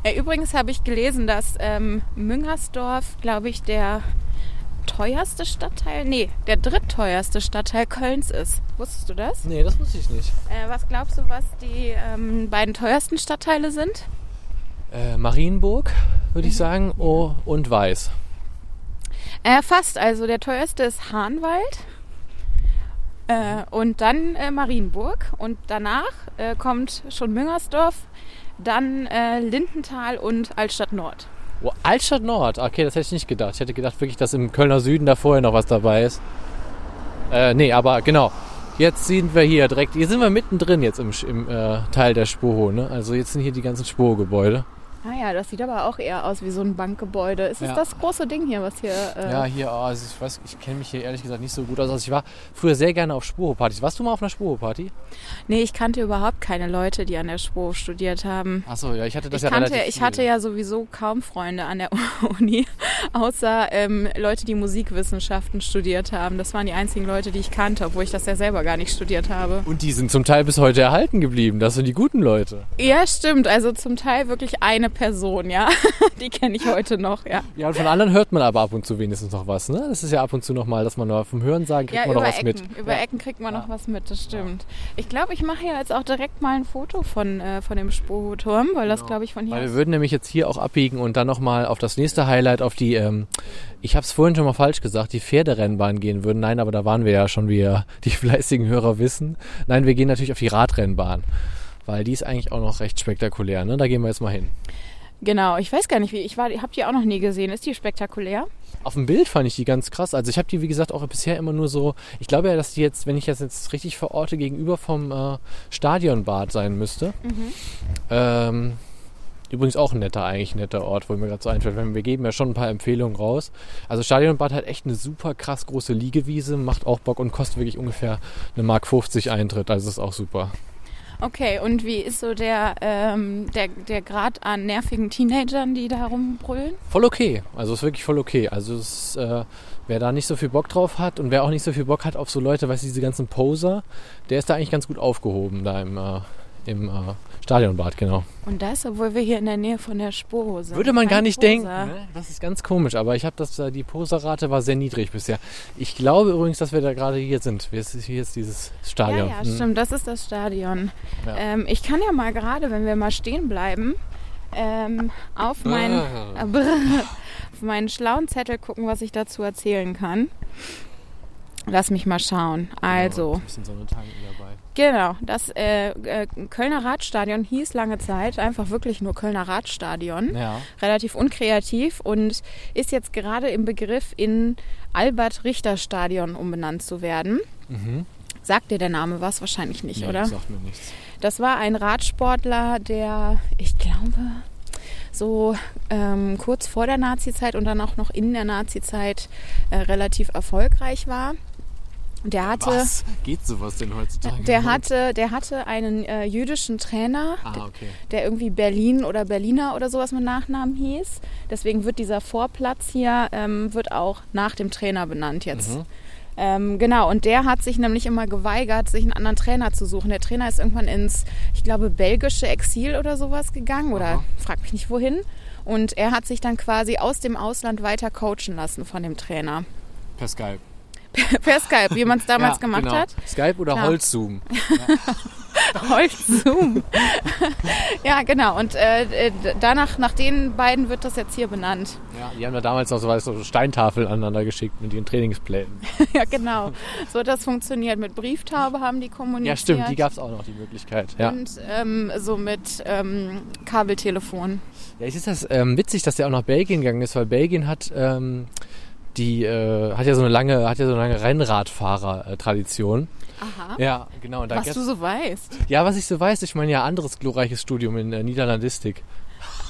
Ja, übrigens habe ich gelesen, dass ähm, Müngersdorf, glaube ich, der teuerste Stadtteil, nee, der drittteuerste Stadtteil Kölns ist. Wusstest du das? Nee, das wusste ich nicht. Äh, was glaubst du, was die ähm, beiden teuersten Stadtteile sind? Äh, Marienburg, würde ich sagen, oh, und Weiß. Äh, fast, also der teuerste ist Hahnwald. Äh, und dann äh, Marienburg. Und danach äh, kommt schon Müngersdorf, dann Lindenthal und Altstadt Nord. Oh, Altstadt Nord, okay, das hätte ich nicht gedacht. Ich hätte gedacht wirklich, dass im Kölner Süden da vorher noch was dabei ist. Äh, nee, aber genau. Jetzt sind wir hier direkt, hier sind wir mittendrin jetzt im, im äh, Teil der Spuro. Ne? Also jetzt sind hier die ganzen Ah ja, das sieht aber auch eher aus wie so ein Bankgebäude. Ist es Ja. das große Ding hier, was hier... Äh, Ja, hier, oh, also ich weiß, ich kenne mich hier ehrlich gesagt nicht so gut aus. Also ich war früher sehr gerne auf Spuro-Partys. Warst du mal auf einer Spuro-Party? Nee, ich kannte überhaupt keine Leute, die an der SPO studiert haben. Achso, ja, ich hatte das Ich, ja kannte, relativ ich hatte ja sowieso kaum Freunde an der Uni, außer ähm, Leute, die Musikwissenschaften studiert haben. Das waren die einzigen Leute, die ich kannte, obwohl ich das ja selber gar nicht studiert habe. Und die sind zum Teil bis heute erhalten geblieben. Das sind die guten Leute. Ja, stimmt. Also zum Teil wirklich eine Person, ja. Die kenne ich heute noch, ja. Ja, und von anderen hört man aber ab und zu wenigstens noch was. Ne? Das ist ja ab und zu noch mal, dass man nur vom Hören sagen kriegt Ja, man noch was Ecken. mit. Über ja. Ecken kriegt man noch was mit, das stimmt. Ich glaube, ich mache ja jetzt auch direkt mal ein Foto von, äh, von dem Spoho-Turm, weil das, glaube ich, von hier Weil wir würden nämlich jetzt hier auch abbiegen und dann nochmal auf das nächste Highlight, auf die, ähm, ich habe es vorhin schon mal falsch gesagt, die Pferderennbahn gehen würden. Nein, aber da waren wir ja schon, wie ja die fleißigen Hörer wissen. Nein, wir gehen natürlich auf die Radrennbahn. Weil die ist eigentlich auch noch recht spektakulär. Ne? Da gehen wir jetzt mal hin. Genau, ich weiß gar nicht, wie. Ich war, habe die auch noch nie gesehen. Ist die spektakulär? Auf dem Bild fand ich die ganz krass. Also ich habe die, wie gesagt, auch bisher immer nur so. Ich glaube ja, dass die jetzt, wenn ich das jetzt richtig verorte, gegenüber vom äh, Stadionbad sein müsste. Ähm, übrigens auch ein netter, eigentlich ein netter Ort, wo mir gerade so einfällt. Wenn Wir geben ja schon ein paar Empfehlungen raus. Also Stadionbad hat echt eine super krass große Liegewiese, macht auch Bock und kostet wirklich ungefähr eine Mark 50 Eintritt. Also ist auch super. Okay, und wie ist so der, ähm, der, der Grad an nervigen Teenagern, die da rumbrüllen? Voll okay. Also ist wirklich voll okay. Also es, äh, wer da nicht so viel Bock drauf hat und wer auch nicht so viel Bock hat auf so Leute, weißt du, diese ganzen Poser, der ist da eigentlich ganz gut aufgehoben da im, äh, im äh, Stadionbad, genau. Und das, obwohl wir hier in der Nähe von der Sporo sind. Würde man Kein gar nicht Poser. denken. Ne? Das ist ganz komisch, aber ich habe das, äh, die Poserrate war sehr niedrig bisher. Ich glaube übrigens, dass wir da gerade hier sind. Wir- Hier ist dieses Ja, Stadion. ja, Hm. stimmt, das ist das Stadion. Ja. Ähm, ich kann ja mal gerade, wenn wir mal stehen bleiben, ähm, auf, meinen, Ah. auf meinen schlauen Zettel gucken, was ich dazu erzählen kann. Lass mich mal schauen. Also, Ein bisschen Sonne tanken dabei. Genau, das äh, äh, Kölner Radstadion hieß lange Zeit einfach wirklich nur Kölner Radstadion. Ja. Relativ unkreativ und ist jetzt gerade im Begriff in Albert-Richter-Stadion umbenannt zu werden. Mhm. Sagt dir der Name was? Wahrscheinlich nicht, Nee, oder? Das sagt mir nichts. Das war ein Radsportler, der, ich glaube, so ähm, kurz vor der Nazi-Zeit und dann auch noch in der Nazi-Zeit äh, relativ erfolgreich war. Der hatte, Was? Geht sowas denn heutzutage? der hatte, der hatte einen äh, jüdischen Trainer, Ah, okay. der irgendwie Berlin oder Berliner oder sowas mit Nachnamen hieß. Deswegen wird dieser Vorplatz hier ähm, wird auch nach dem Trainer benannt jetzt. Mhm. Ähm, genau, und der hat sich nämlich immer geweigert, sich einen anderen Trainer zu suchen. Der Trainer ist irgendwann ins, ich glaube, belgische Exil oder sowas gegangen oder Aha. frag mich nicht wohin. Und er hat sich dann quasi aus dem Ausland weiter coachen lassen von dem Trainer. Per Skype. per Skype, wie man es damals Ja, gemacht genau. hat. Skype oder. Holzzoom. Holzzoom. ja, genau. Und äh, danach, nach den beiden wird das jetzt hier benannt. Ja, die haben da damals noch so, weißt, so Steintafeln aneinander geschickt mit ihren Trainingsplänen. ja, genau. So hat das funktioniert. Mit Brieftaube haben die kommuniziert. Ja, stimmt, die gab es auch noch, die Möglichkeit. Ja, Und ähm, so mit ähm, Kabeltelefon. ja es ist das ähm, witzig, dass der auch nach Belgien gegangen ist, weil Belgien hat ähm, die äh, hat ja so eine lange, hat ja so eine lange Rennradfahrer-Tradition. Aha. Ja, genau. Was du so weißt. ja, was ich so weiß, ich meine ja anderes glorreiches Studium in äh, Niederlandistik.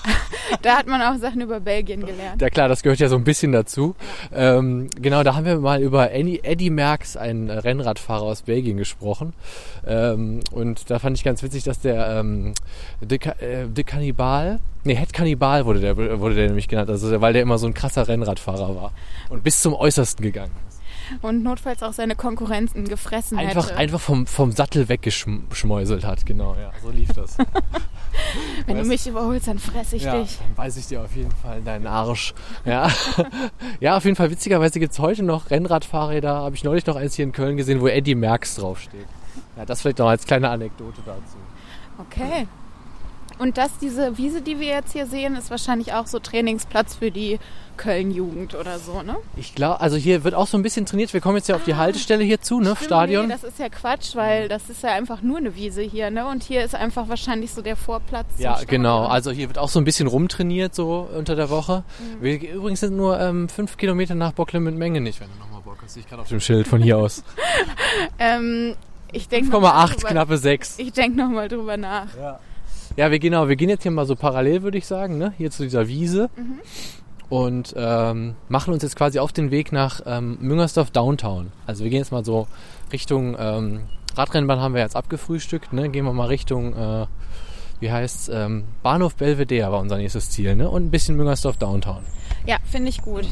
da hat man auch Sachen über Belgien gelernt. Ja klar, das gehört ja so ein bisschen dazu. Ähm, genau, da haben wir mal über Eddie, Merckx, einen Rennradfahrer aus Belgien, gesprochen. Ähm, und da fand ich ganz witzig, dass der ähm, De, äh, De Cannibal, nee, Het Cannibal wurde der, wurde der nämlich genannt, also weil der immer so ein krasser Rennradfahrer war und bis zum Äußersten gegangen. Und notfalls auch seine Konkurrenten gefressen Einfach, hätte. einfach vom, vom Sattel weggeschmäuselt hat, genau, ja, so lief das. Wenn du Weißt- mich überholst, dann fress ich ja, dich. dann weiß ich dir auf jeden Fall in deinen Arsch. Ja, ja auf jeden Fall witzigerweise gibt es heute noch Rennradfahrräder, habe ich neulich noch eins hier in Köln gesehen, wo Eddie Merckx draufsteht. Ja, das vielleicht noch als kleine Anekdote dazu. Okay. Und das, diese Wiese, die wir jetzt hier sehen, ist wahrscheinlich auch so Trainingsplatz für die Köln-Jugend oder so, ne? Ich glaube, also hier wird auch so ein bisschen trainiert. Wir kommen jetzt ja auf die Haltestelle hier zu, ne? Stimmt, Stadion. Nee, das ist ja Quatsch, weil das ist ja einfach nur eine Wiese hier, ne? Und hier ist einfach wahrscheinlich so der Vorplatz. Ja, genau. Also hier wird auch so ein bisschen rumtrainiert so unter der Woche. Mhm. Wir übrigens sind nur ähm, fünf Kilometer nach Bockle mit Menge nicht, wenn du nochmal Bock hast. Ich gerade auf dem Schild von hier aus. Ähm, ich denke 5,8, knappe 6. Ich denke nochmal drüber nach. Ja, wir genau, wir gehen jetzt hier mal so parallel, würde ich sagen, ne? Hier zu dieser Wiese. Mhm. Und ähm, machen uns jetzt quasi auf den Weg nach ähm, Müngersdorf Downtown. Also wir gehen jetzt mal so Richtung ähm, Radrennbahn haben wir jetzt abgefrühstückt, ne? Gehen wir mal Richtung, äh, wie heißt's, ähm, Bahnhof Belvedere war unser nächstes Ziel, ne? Und ein bisschen Müngersdorf Downtown. Ja, finde ich gut.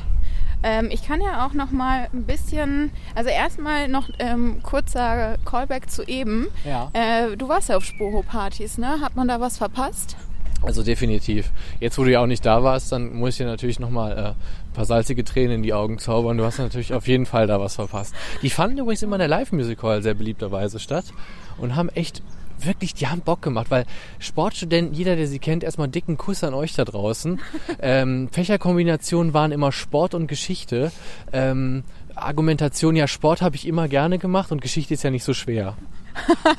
Ähm, ich kann ja auch noch mal ein bisschen, also erstmal noch ähm, kurzer Callback zu eben. Ja. Äh, du warst ja auf Spoho-Partys, ne? Hat man da was verpasst? Also definitiv. Jetzt, wo du ja auch nicht da warst, dann muss ich dir natürlich nochmal äh, ein paar salzige Tränen in die Augen zaubern. Du hast natürlich auf jeden Fall da was verpasst. Die fanden übrigens immer in der Live-Music Hall sehr beliebterweise statt und haben echt wirklich, die haben Bock gemacht, weil Sportstudenten, jeder, der sie kennt, erstmal dicken Kuss an euch da draußen. ähm, Fächerkombinationen waren immer Sport und Geschichte. Ähm, Argumentation, ja, Sport habe ich immer gerne gemacht und Geschichte ist ja nicht so schwer.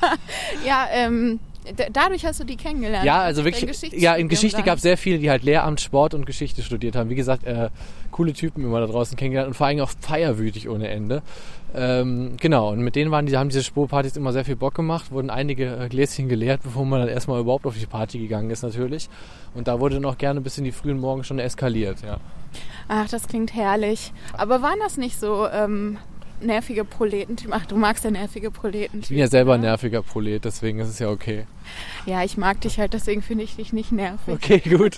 Ja, ähm, dadurch hast du die kennengelernt. Ja, also wirklich. Ja, in Geschichte gab es sehr viele, die halt Lehramt, Sport und Geschichte studiert haben. Wie gesagt, äh, coole Typen immer da draußen kennengelernt und vor allem auch feierwütig ohne Ende. Ähm, genau, und mit denen waren die, haben diese Spurpartys immer sehr viel Bock gemacht, wurden einige äh, Gläschen geleert, bevor man dann erstmal überhaupt auf die Party gegangen ist natürlich. Und da wurde dann auch gerne bis in die frühen Morgen schon eskaliert, ja. Ach, das klingt herrlich. Aber waren das nicht so ähm, nervige Proletentypen? Ach, du magst ja nervige Proletentypen. Ich bin ja selber ein ne? nerviger Prolet, deswegen ist es ja okay. Ja, ich mag dich halt, deswegen finde ich dich nicht nervig. Okay, gut.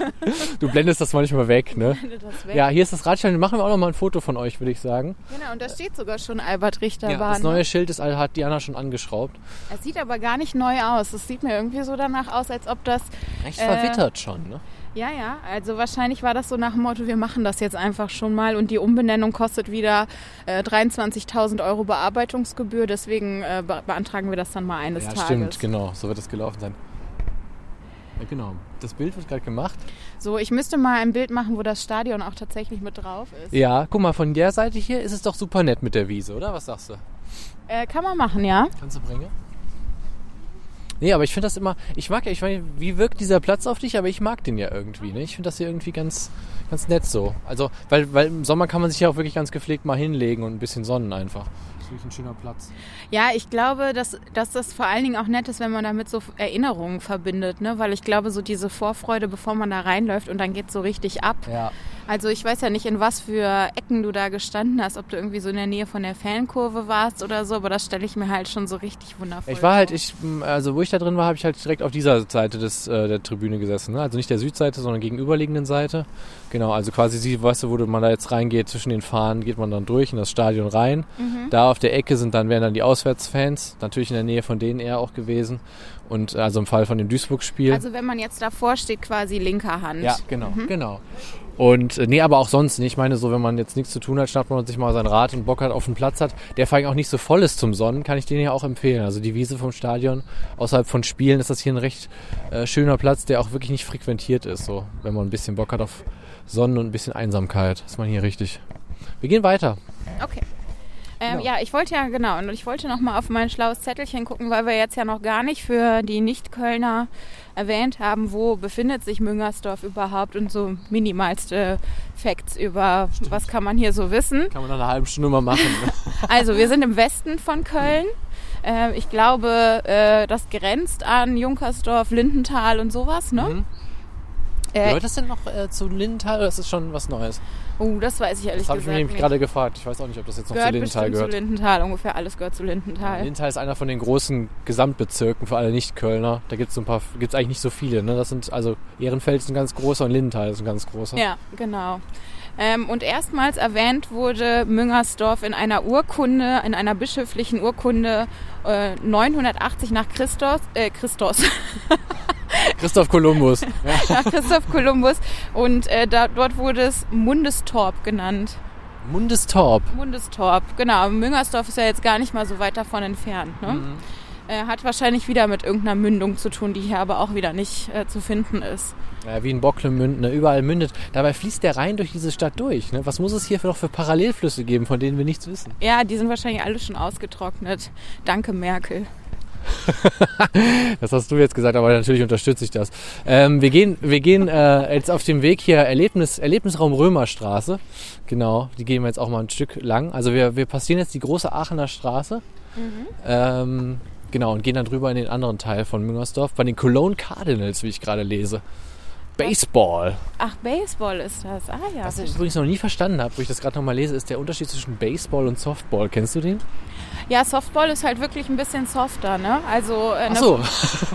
Du blendest das manchmal weg, ne? Das weg. Ja, hier ist das Radstellen. Machen wir auch noch mal ein Foto von euch, würde ich sagen. Genau, und da steht sogar schon Albert Richter Ja, das neue Schild ist, hat Diana schon angeschraubt. Es sieht aber gar nicht neu aus. Es sieht mir irgendwie so danach aus, als ob das. Recht Äh, verwittert schon, ne? Ja, ja. Also wahrscheinlich war das so nach dem Motto, wir machen das jetzt einfach schon mal und die Umbenennung kostet wieder äh, 23.000 Euro Bearbeitungsgebühr. Deswegen äh, be beantragen wir das dann mal eines Ja, Tages. stimmt, genau. So wird es gelaufen sein. Ja, genau. Das Bild wird gerade gemacht. So, ich müsste mal ein Bild machen, wo das Stadion auch tatsächlich mit drauf ist. Ja, guck mal, von der Seite hier ist es doch super nett mit der Wiese, oder? Was sagst du? Äh, kann man machen, ja. Kannst du bringen? Nee, aber ich finde das immer, ich mag ja, ich meine, wie wirkt dieser Platz auf dich, aber ich mag den ja irgendwie, ne? Ich finde das hier irgendwie ganz, ganz nett so. Also, weil, weil im Sommer kann man sich ja auch wirklich ganz gepflegt mal hinlegen und ein bisschen sonnen einfach. Das ist wirklich ein schöner Platz. Ja, ich glaube, dass, dass das vor allen Dingen auch nett ist, wenn man damit so Erinnerungen verbindet, ne? Weil ich glaube, so diese Vorfreude, bevor man da reinläuft und dann geht so richtig ab. Ja. Also ich weiß ja nicht, in was für Ecken du da gestanden hast, ob du irgendwie so in der Nähe von der Fankurve warst oder so, aber das stelle ich mir halt schon so richtig wundervoll Ich war halt, ich, also wo ich da drin war, habe ich halt direkt auf dieser Seite des, äh, der Tribüne gesessen. Ne? Also nicht der Südseite, sondern gegenüberliegenden Seite. Genau, also quasi weißt du, wo man da jetzt reingeht, zwischen den Fahnen geht man dann durch in das Stadion rein. Mhm. Da auf der Ecke sind dann, wären dann die Auswärtsfans, natürlich in der Nähe von denen eher auch gewesen. Und also im Fall von dem Duisburg-Spiel. Also wenn man jetzt davor steht, quasi linker Hand. Ja, genau, genau. Und äh, nee, aber auch sonst nicht. Ich meine, so wenn man jetzt nichts zu tun hat, schnappt man sich mal sein Rad und Bock hat auf einen Platz hat, der vor allem auch nicht so voll ist zum Sonnen, kann ich den ja auch empfehlen. Also die Wiese vom Stadion, außerhalb von Spielen ist das hier ein recht äh, schöner Platz, der auch wirklich nicht frequentiert ist. So, wenn man ein bisschen Bock hat auf Sonnen und ein bisschen Einsamkeit, ist man hier richtig. Wir gehen weiter. Okay. Ähm, Genau. Ja, ich wollte ja, genau, und ich wollte noch mal auf mein schlaues Zettelchen gucken, weil wir jetzt ja noch gar nicht für die Nicht-Kölner erwähnt haben, wo befindet sich Müngersdorf überhaupt und so minimalste Facts über, was kann man hier so wissen. Kann man nach einer halben Stunde mal machen. Also, wir sind im Westen von Köln. Äh, ich glaube, äh, das grenzt an Junkersdorf, Lindenthal und sowas, ne? Mhm. Äh, Gehört das denn noch äh, zu Lindenthal oder ist das schon was Neues? Oh, das weiß ich ehrlich Das habe ich gesagt mir nämlich gerade gefragt. Ich weiß auch nicht, ob das jetzt noch Gehört zu Lindenthal bestimmt gehört. zu Lindenthal. Ungefähr alles gehört zu Lindenthal. Lindenthal ist einer von den großen Gesamtbezirken für alle Nicht-Kölner. Da gibt es so ein paar, gibt's eigentlich nicht so viele. Ne? Das sind also Ehrenfeld ist ein ganz großer und Lindenthal ist ein ganz großer. Ja, genau. Ähm, und erstmals erwähnt wurde Müngersdorf in einer Urkunde, in einer bischöflichen Urkunde äh, 980 nach Christus, äh, Christus, Christoph Kolumbus. nach Christoph Kolumbus. Und äh, da, dort wurde es Mundestorp genannt. Mundestorp. Mundestorp, genau. Müngersdorf ist ja jetzt gar nicht mal so weit davon entfernt. Ne? Mhm. Äh, hat wahrscheinlich wieder mit irgendeiner Mündung zu tun, die hier aber auch wieder nicht äh, zu finden ist. Ja, wie in Bocklemünd, ne? überall mündet. Dabei fließt der Rhein durch diese Stadt durch. Ne? Was muss es hier für noch für Parallelflüsse geben, von denen wir nichts wissen? Ja, die sind wahrscheinlich alle schon ausgetrocknet. Danke, Merkel. Das hast du jetzt gesagt, aber natürlich unterstütze ich das. Ähm, wir gehen, wir gehen äh, jetzt auf dem Weg hier Erlebnis, Erlebnisraum Römerstraße. Genau, die gehen wir jetzt auch mal ein Stück lang. Also wir, wir passieren jetzt die große Aachener Straße. Ähm, genau, und gehen dann drüber in den anderen Teil von Müngersdorf, bei den Cologne Cardinals, wie ich gerade lese. Baseball. Ach, Baseball ist das. Ah ja. Was ich übrigens noch nie verstanden habe, wo ich das gerade nochmal lese, ist der Unterschied zwischen Baseball und Softball. Kennst du den? Ja, Softball ist halt wirklich ein bisschen softer, ne? Also äh, Ach eine, so.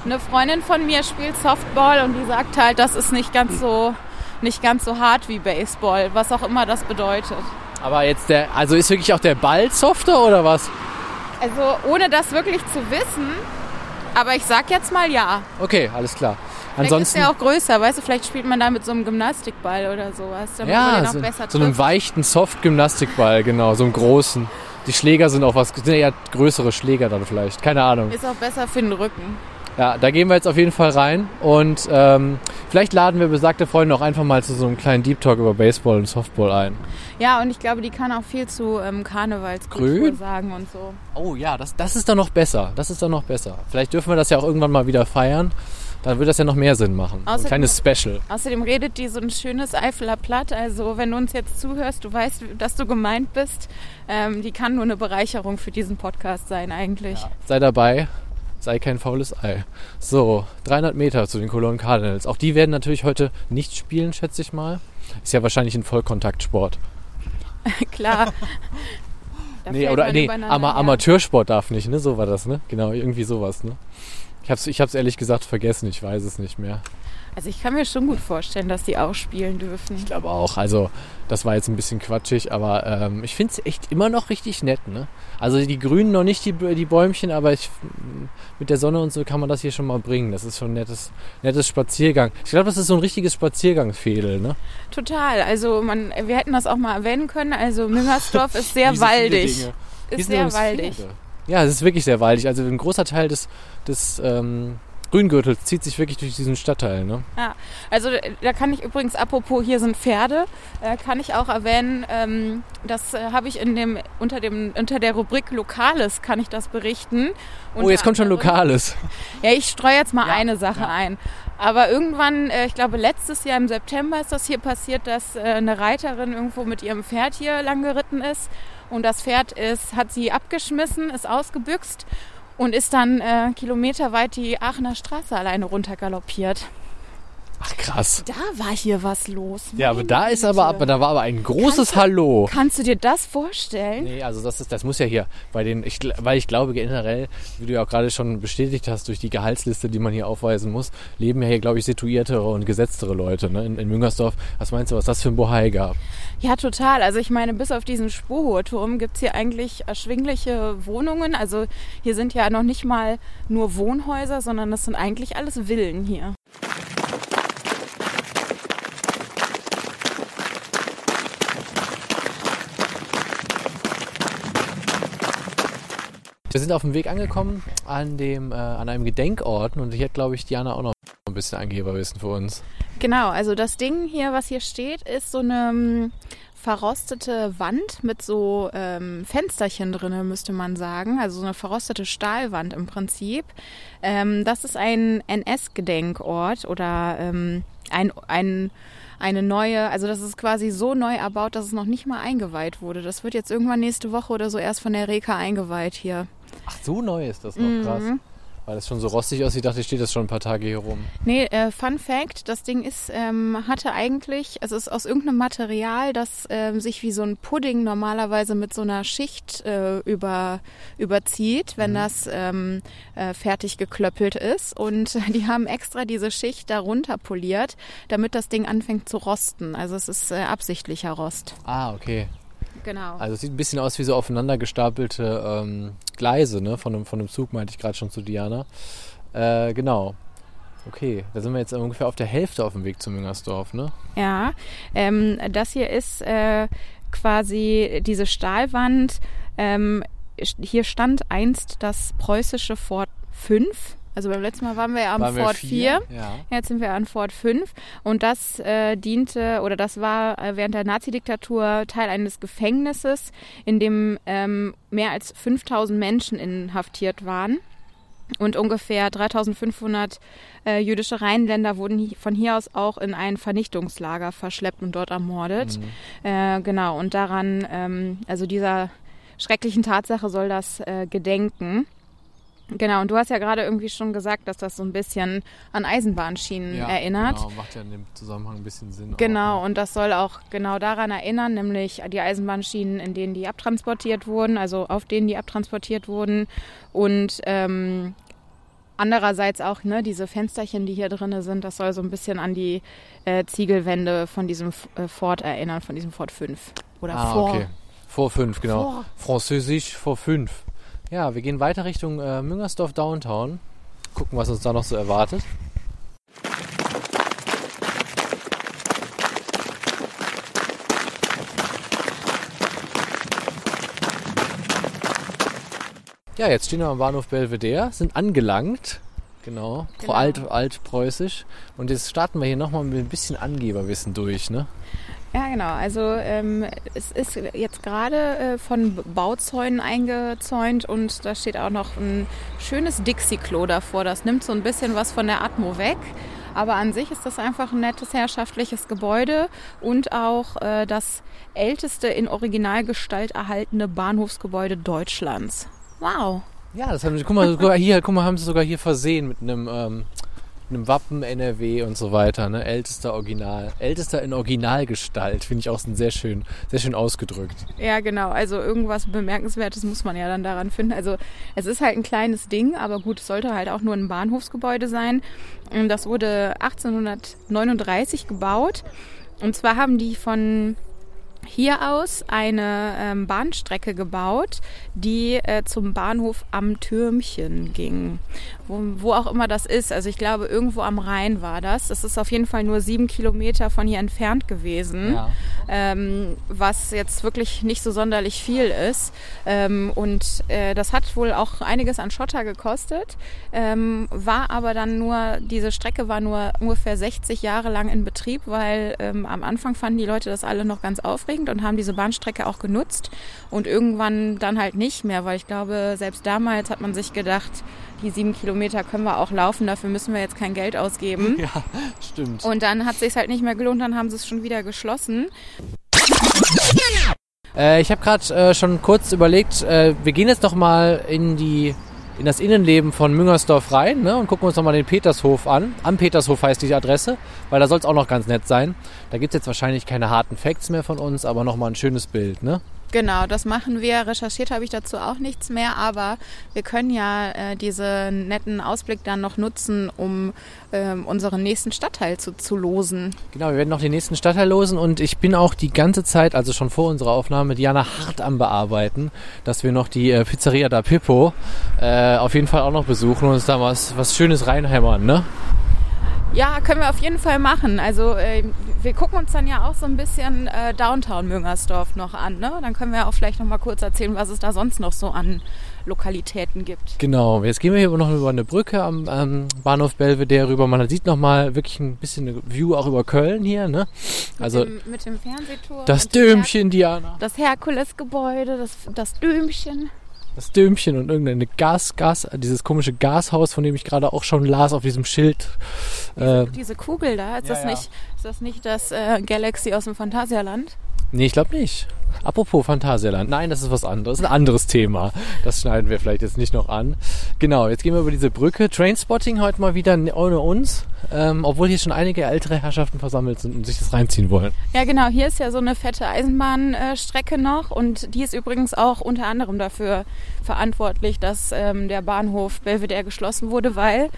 eine Freundin von mir spielt Softball und die sagt halt, das ist nicht ganz so nicht ganz so hart wie Baseball, was auch immer das bedeutet. Aber jetzt der, also ist wirklich auch der Ball softer oder was? Also ohne das wirklich zu wissen, aber ich sag jetzt mal ja. Okay, alles klar. Vielleicht Ansonsten. ist der auch größer, weißt du, vielleicht spielt man da mit so einem Gymnastikball oder sowas, damit man Ja, den auch so, besser so einem weichten Soft-Gymnastikball, genau, so einem großen. Die Schläger sind auch was, sind eher größere Schläger dann vielleicht, keine Ahnung. Ist auch besser für den Rücken. Ja, da gehen wir jetzt auf jeden Fall rein und ähm, vielleicht laden wir besagte Freunde auch einfach mal zu so einem kleinen Deep Talk über Baseball und Softball ein. Ja, und ich glaube, die kann auch viel zu ähm, Karnevalskultur sagen und so. Oh ja, das, das ist dann noch besser. Das ist dann noch besser. Vielleicht dürfen wir das ja auch irgendwann mal wieder feiern. Dann wird das ja noch mehr Sinn machen. So ein Außerdem- kleines Special. Außerdem redet die so ein schönes Eifeler Platt. Also wenn du uns jetzt zuhörst, du weißt, dass du gemeint bist. Ähm, die kann nur eine Bereicherung für diesen Podcast sein eigentlich. Sei dabei, sei kein faules Ei. So, 300 Meter zu den Cologne Cardinals. Auch die werden natürlich heute nicht spielen, schätze ich mal. Ist ja wahrscheinlich ein Vollkontaktsport. Klar. Da nee, oder nee, Ama her. Amateursport darf nicht, ne? So war das, ne? Genau, irgendwie sowas, ne? Ich hab's, ich hab's ehrlich gesagt vergessen, ich weiß es nicht mehr. Also ich kann mir schon gut vorstellen, dass die auch spielen dürfen. Ich glaube auch. Also, das war jetzt ein bisschen quatschig, aber ähm, ich finde es echt immer noch richtig nett, ne? Also die Grünen noch nicht die, die Bäumchen, aber ich, mit der Sonne und so kann man das hier schon mal bringen. Das ist schon ein nettes, nettes Spaziergang. Ich glaube, das ist so ein richtiges Spaziergangsfädel, ne? Total. Also man, wir hätten das auch mal erwähnen können. Also Müngersdorf ist sehr viele waldig. Ist sehr waldig. Pferde. Ja, es ist wirklich sehr waldig. Also ein großer Teil des, des ähm, Grüngürtels zieht sich wirklich durch diesen Stadtteil, ne? Ja, also äh, da kann ich übrigens, apropos hier sind Pferde, äh, kann ich auch erwähnen, ähm, das äh, habe ich in dem, unter, dem, unter der Rubrik Lokales kann ich das berichten. Oh, jetzt kommt schon Unter Lokales. Ja, ich streue jetzt mal Ja, eine Sache ja. ein. Aber irgendwann, äh, ich glaube letztes Jahr im September ist das hier passiert, dass äh, eine Reiterin irgendwo mit ihrem Pferd hier lang geritten ist. Und das Pferd ist, hat sie abgeschmissen, ist ausgebüxt und ist dann äh, kilometerweit die Aachener Straße alleine runtergaloppiert. Ach krass. Da war hier was los. Ja, aber da ist aber, aber da war aber ein großes Kannst du- Hallo. Kannst du dir das vorstellen? Nee, also das ist, das muss ja hier bei den, ich, weil ich glaube generell, wie du ja auch gerade schon bestätigt hast, durch die Gehaltsliste, die man hier aufweisen muss, leben ja hier, glaube ich, situiertere und gesetztere Leute. Ne? In, in Müngersdorf, was meinst du, was das für ein Bohai gab? Ja, total. Also ich meine, bis auf diesen Spurhurturm gibt's hier eigentlich erschwingliche Wohnungen. Also hier sind ja noch nicht mal nur Wohnhäuser, sondern das sind eigentlich alles Villen hier. Wir sind auf dem Weg angekommen an, dem, äh, an einem Gedenkort und hier hat, glaube ich, Diana auch noch ein bisschen Angeberwissen für uns. Genau, also das Ding hier, was hier steht, ist so eine ähm, verrostete Wand mit so ähm, Fensterchen drinne, müsste man sagen. Also so eine verrostete Stahlwand im Prinzip. Ähm, das ist ein NS-Gedenkort oder ähm, ein, ein, eine neue, also das ist quasi so neu erbaut, dass es noch nicht mal eingeweiht wurde. Das wird jetzt irgendwann nächste Woche oder so erst von der Reka eingeweiht hier. Ach, so neu ist das noch krass. Mhm. Weil es schon so rostig aussieht, dachte ich, steht das schon ein paar Tage hier rum. Nee, äh, Fun Fact, das Ding ist, ähm, hatte eigentlich, also es ist aus irgendeinem Material, das ähm, sich wie so ein Pudding normalerweise mit so einer Schicht äh, über, überzieht, wenn Mhm. das ähm, äh, fertig geklöppelt ist. Und die haben extra diese Schicht darunter poliert, damit das Ding anfängt zu rosten. Also es ist äh, absichtlicher Rost. Ah, okay. Genau. Also es sieht ein bisschen aus wie so aufeinander gestapelte ähm, Gleise, ne? Von einem, von einem Zug, meinte ich gerade schon zu Diana. Äh, genau. Okay, da sind wir jetzt ungefähr auf der Hälfte auf dem Weg zu Müngersdorf, ne? Ja, ähm, das hier ist äh, quasi diese Stahlwand. Ähm, hier stand einst das preußische Fort 5. Also beim letzten Mal waren wir ja am Waren Fort 4. Ja. Jetzt sind wir an Fort 5 und das äh, diente oder das war äh, während der Nazi-Diktatur Teil eines Gefängnisses, in dem ähm, mehr als 5000 Menschen inhaftiert waren und ungefähr 3500 äh, jüdische Rheinländer wurden hi- von hier aus auch in ein Vernichtungslager verschleppt und dort ermordet. Äh, genau, und daran, ähm, also dieser schrecklichen Tatsache soll das äh, gedenken. Genau, und du hast ja gerade irgendwie schon gesagt, dass das so ein bisschen an Eisenbahnschienen Ja, erinnert. Genau, macht ja in dem Zusammenhang ein bisschen Sinn. Genau, Auch, ne? und das soll auch genau daran erinnern, nämlich die Eisenbahnschienen, in denen die abtransportiert wurden, also auf denen die abtransportiert wurden. Und ähm, andererseits auch ne, diese Fensterchen, die hier drin sind, das soll so ein bisschen an die äh, Ziegelwände von diesem äh, Fort erinnern, von diesem Fort 5. Oder Ah, Fort. okay. Vor fünf, genau. Vor. Französisch vor fünf. Ja, wir gehen weiter Richtung äh, Müngersdorf Downtown. Gucken, was uns da noch so erwartet. Ja, jetzt stehen wir am Bahnhof Belvedere, sind angelangt. Genau, Genau. Alt, altpreußisch. Und jetzt starten wir hier nochmal mit ein bisschen Angeberwissen durch, ne? Ja, genau. Also ähm, es ist jetzt gerade äh, von Bauzäunen eingezäunt und da steht auch noch ein schönes Dixie-Klo davor. Das nimmt so ein bisschen was von der Atmo weg. Aber an sich ist das einfach ein nettes herrschaftliches Gebäude und auch äh, das älteste in Originalgestalt erhaltene Bahnhofsgebäude Deutschlands. Wow. Ja, das haben sie, guck mal, hier, guck mal, haben sie sogar hier versehen mit einem, ähm, einem Wappen NRW und so weiter, ne? Ältester Original. Ältester in Originalgestalt, finde ich auch sehr schön, sehr schön ausgedrückt. Ja, genau. Also irgendwas Bemerkenswertes muss man ja dann daran finden. Also es ist halt ein kleines Ding, aber gut, es sollte halt auch nur ein Bahnhofsgebäude sein. Ähm, Das wurde 1839 gebaut. Und zwar haben die von hier aus eine ähm, Bahnstrecke gebaut, die äh, zum Bahnhof am Türmchen ging. Wo, wo auch immer das ist. Also ich glaube, irgendwo am Rhein war das. Das ist auf jeden Fall nur sieben Kilometer von hier entfernt gewesen Ja. ähm, was jetzt wirklich nicht so sonderlich viel ist. Ähm, und äh, das hat wohl auch einiges an Schotter gekostet, ähm, war aber dann nur, diese Strecke war nur ungefähr 60 Jahre lang in Betrieb, weil ähm, am Anfang fanden die Leute das alle noch ganz aufregend und haben diese Bahnstrecke auch genutzt und irgendwann dann halt nicht mehr, weil ich glaube, selbst damals hat man sich gedacht, die sieben Kilometer können wir auch laufen, dafür müssen wir jetzt kein Geld ausgeben. Ja, stimmt. Und dann hat es sich halt nicht mehr gelohnt, dann haben sie es schon wieder geschlossen. Äh, ich habe gerade äh, schon kurz überlegt, äh, wir gehen jetzt noch mal in die in das Innenleben von Müngersdorf rein ne, und gucken uns noch mal den Petershof an. Am Petershof heißt die Adresse, weil da soll es auch noch ganz nett sein. Da gibt es jetzt wahrscheinlich keine harten Facts mehr von uns, aber noch mal ein schönes Bild. Ne? Genau, das machen wir. Recherchiert habe ich dazu auch nichts mehr, aber wir können ja äh, diesen netten Ausblick dann noch nutzen, um ähm, unseren nächsten Stadtteil zu, zu losen. Genau, wir werden noch den nächsten Stadtteil losen und ich bin auch die ganze Zeit, also schon vor unserer Aufnahme, Diana hart am Bearbeiten, dass wir noch die äh, Pizzeria da Pippo äh, auf jeden Fall auch noch besuchen und uns da was, was Schönes reinhämmern, ne? Ja, können wir auf jeden Fall machen. Also äh, wir gucken uns dann ja auch so ein bisschen äh, Downtown Müngersdorf noch an. Ne? Dann können wir auch vielleicht noch mal kurz erzählen, was es da sonst noch so an Lokalitäten gibt. Genau, jetzt gehen wir hier noch über eine Brücke am ähm, Bahnhof Belvedere rüber. Man sieht noch mal wirklich ein bisschen eine View auch über Köln hier, ne? Also mit dem, mit dem Fernsehturm. das Dömchen, Diana. das Herkulesgebäude, das, das Dömchen. Das Dömchen und irgendeine Gas, Gas, dieses komische Gashaus, von dem ich gerade auch schon las auf diesem Schild. Äh, Diese Kugel da, ist, Ja, das, ja. Nicht, ist das nicht das äh, Galaxy aus dem Phantasialand? Nee, ich glaube nicht. Apropos Phantasialand. Nein, das ist was anderes. Ein anderes Thema. Das schneiden wir vielleicht jetzt nicht noch an. Genau, jetzt gehen wir über diese Brücke. Trainspotting heute mal wieder ohne uns. Ähm, obwohl hier schon einige ältere Herrschaften versammelt sind und sich das reinziehen wollen. Ja, genau. Hier ist ja so eine fette Eisenbahnstrecke noch. Und die ist übrigens auch unter anderem dafür verantwortlich, dass ähm, der Bahnhof Belvedere geschlossen wurde, weil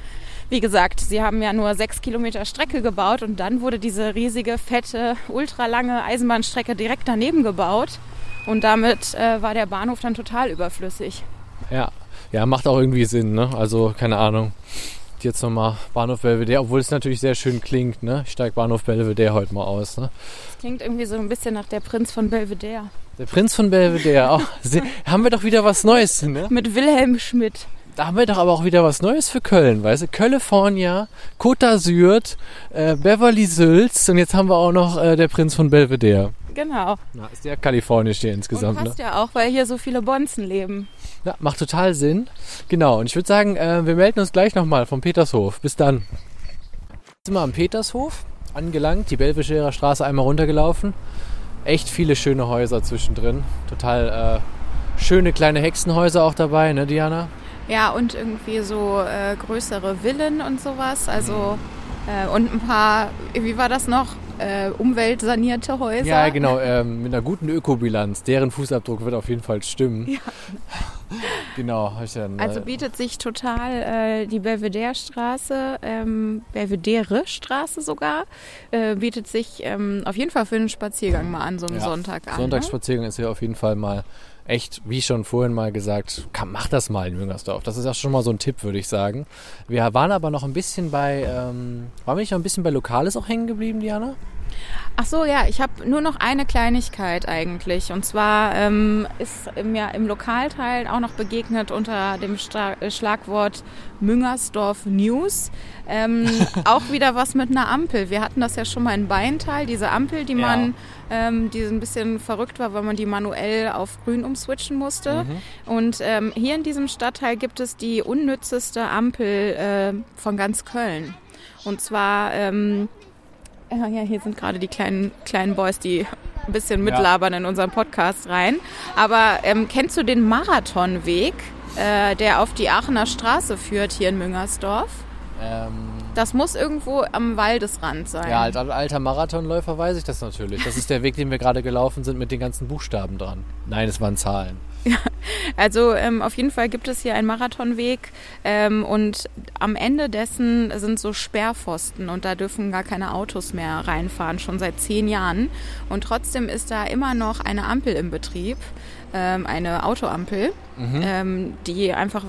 wie gesagt, sie haben ja nur sechs Kilometer Strecke gebaut und dann wurde diese riesige, fette, ultralange Eisenbahnstrecke direkt daneben gebaut. Und damit äh, war der Bahnhof dann total überflüssig. Ja, ja, macht auch irgendwie Sinn, ne? Also, keine Ahnung. Jetzt nochmal Bahnhof Belvedere, obwohl es natürlich sehr schön klingt, ne? Ich steige Bahnhof Belvedere heute mal aus, ne? Das klingt irgendwie so ein bisschen nach der Prinz von Belvedere. Der Prinz von Belvedere, auch. haben wir doch wieder was Neues, ne? Mit Wilhelm Schmidt da haben wir doch aber auch wieder was Neues für Köln, weißt du? California, Côte d'Azur, äh, Beverly Sülz und jetzt haben wir auch noch äh, der Prinz von Belvedere. Genau. Na, ist der kalifornisch hier insgesamt. Und passt ne? ja auch, weil hier so viele Bonzen leben. Ja, macht total Sinn. Genau, und ich würde sagen, äh, wir melden uns gleich nochmal vom Petershof. Bis dann. Jetzt sind wir am Petershof angelangt, die Belvedere Straße einmal runtergelaufen. Echt viele schöne Häuser zwischendrin. Total äh, schöne kleine Hexenhäuser auch dabei, ne Diana? Ja, und irgendwie so äh, größere Villen und sowas. Also äh, und ein paar, wie war das noch? Äh, umweltsanierte Häuser. Ja, genau, ähm, mit einer guten Ökobilanz. Deren Fußabdruck wird auf jeden Fall stimmen. Ja. genau. Ich dann, also äh, bietet sich total äh, die Belvedere-Straße, ähm, Belvedere-Straße sogar, äh, bietet sich ähm, auf jeden Fall für einen Spaziergang mal an, so einen ja. Sonntag an. Ne? Sonntagsspaziergang ne? ist ja auf jeden Fall mal echt, wie schon vorhin mal gesagt, kann, mach das mal in Müngersdorf. Das ist ja schon mal so ein Tipp, würde ich sagen. Wir waren aber noch ein bisschen bei, ähm, waren wir nicht noch ein bisschen bei Lokales auch hängen geblieben, Diana? Ach so, ja, ich habe nur noch eine Kleinigkeit eigentlich. Und zwar ähm, ist mir im Lokalteil auch noch begegnet unter dem Stra äh, Schlagwort Müngersdorf News. Ähm, auch wieder was mit einer Ampel. Wir hatten das ja schon mal in Beintal, diese Ampel, die man, ja. ähm, die ein bisschen verrückt war, weil man die manuell auf grün umswitchen musste. Mhm. Und ähm, hier in diesem Stadtteil gibt es die unnützeste Ampel äh, von ganz Köln. Und zwar ähm, ja, ja, hier sind gerade die kleinen, kleinen Boys, die ein bisschen mitlabern ja. in unseren Podcast rein. Aber ähm, kennst du den Marathonweg, äh, der auf die Aachener Straße führt hier in Müngersdorf? Ähm, das muss irgendwo am Waldesrand sein. Ja, als alter Marathonläufer weiß ich das natürlich. Das ist der Weg, den wir gerade gelaufen sind mit den ganzen Buchstaben dran. Nein, es waren Zahlen. Also ähm, auf jeden Fall gibt es hier einen Marathonweg ähm, und am Ende dessen sind so Sperrpfosten und da dürfen gar keine Autos mehr reinfahren, schon seit zehn Jahren. Und trotzdem ist da immer noch eine Ampel im Betrieb ähm, eine Autoampel, mhm. ähm, die einfach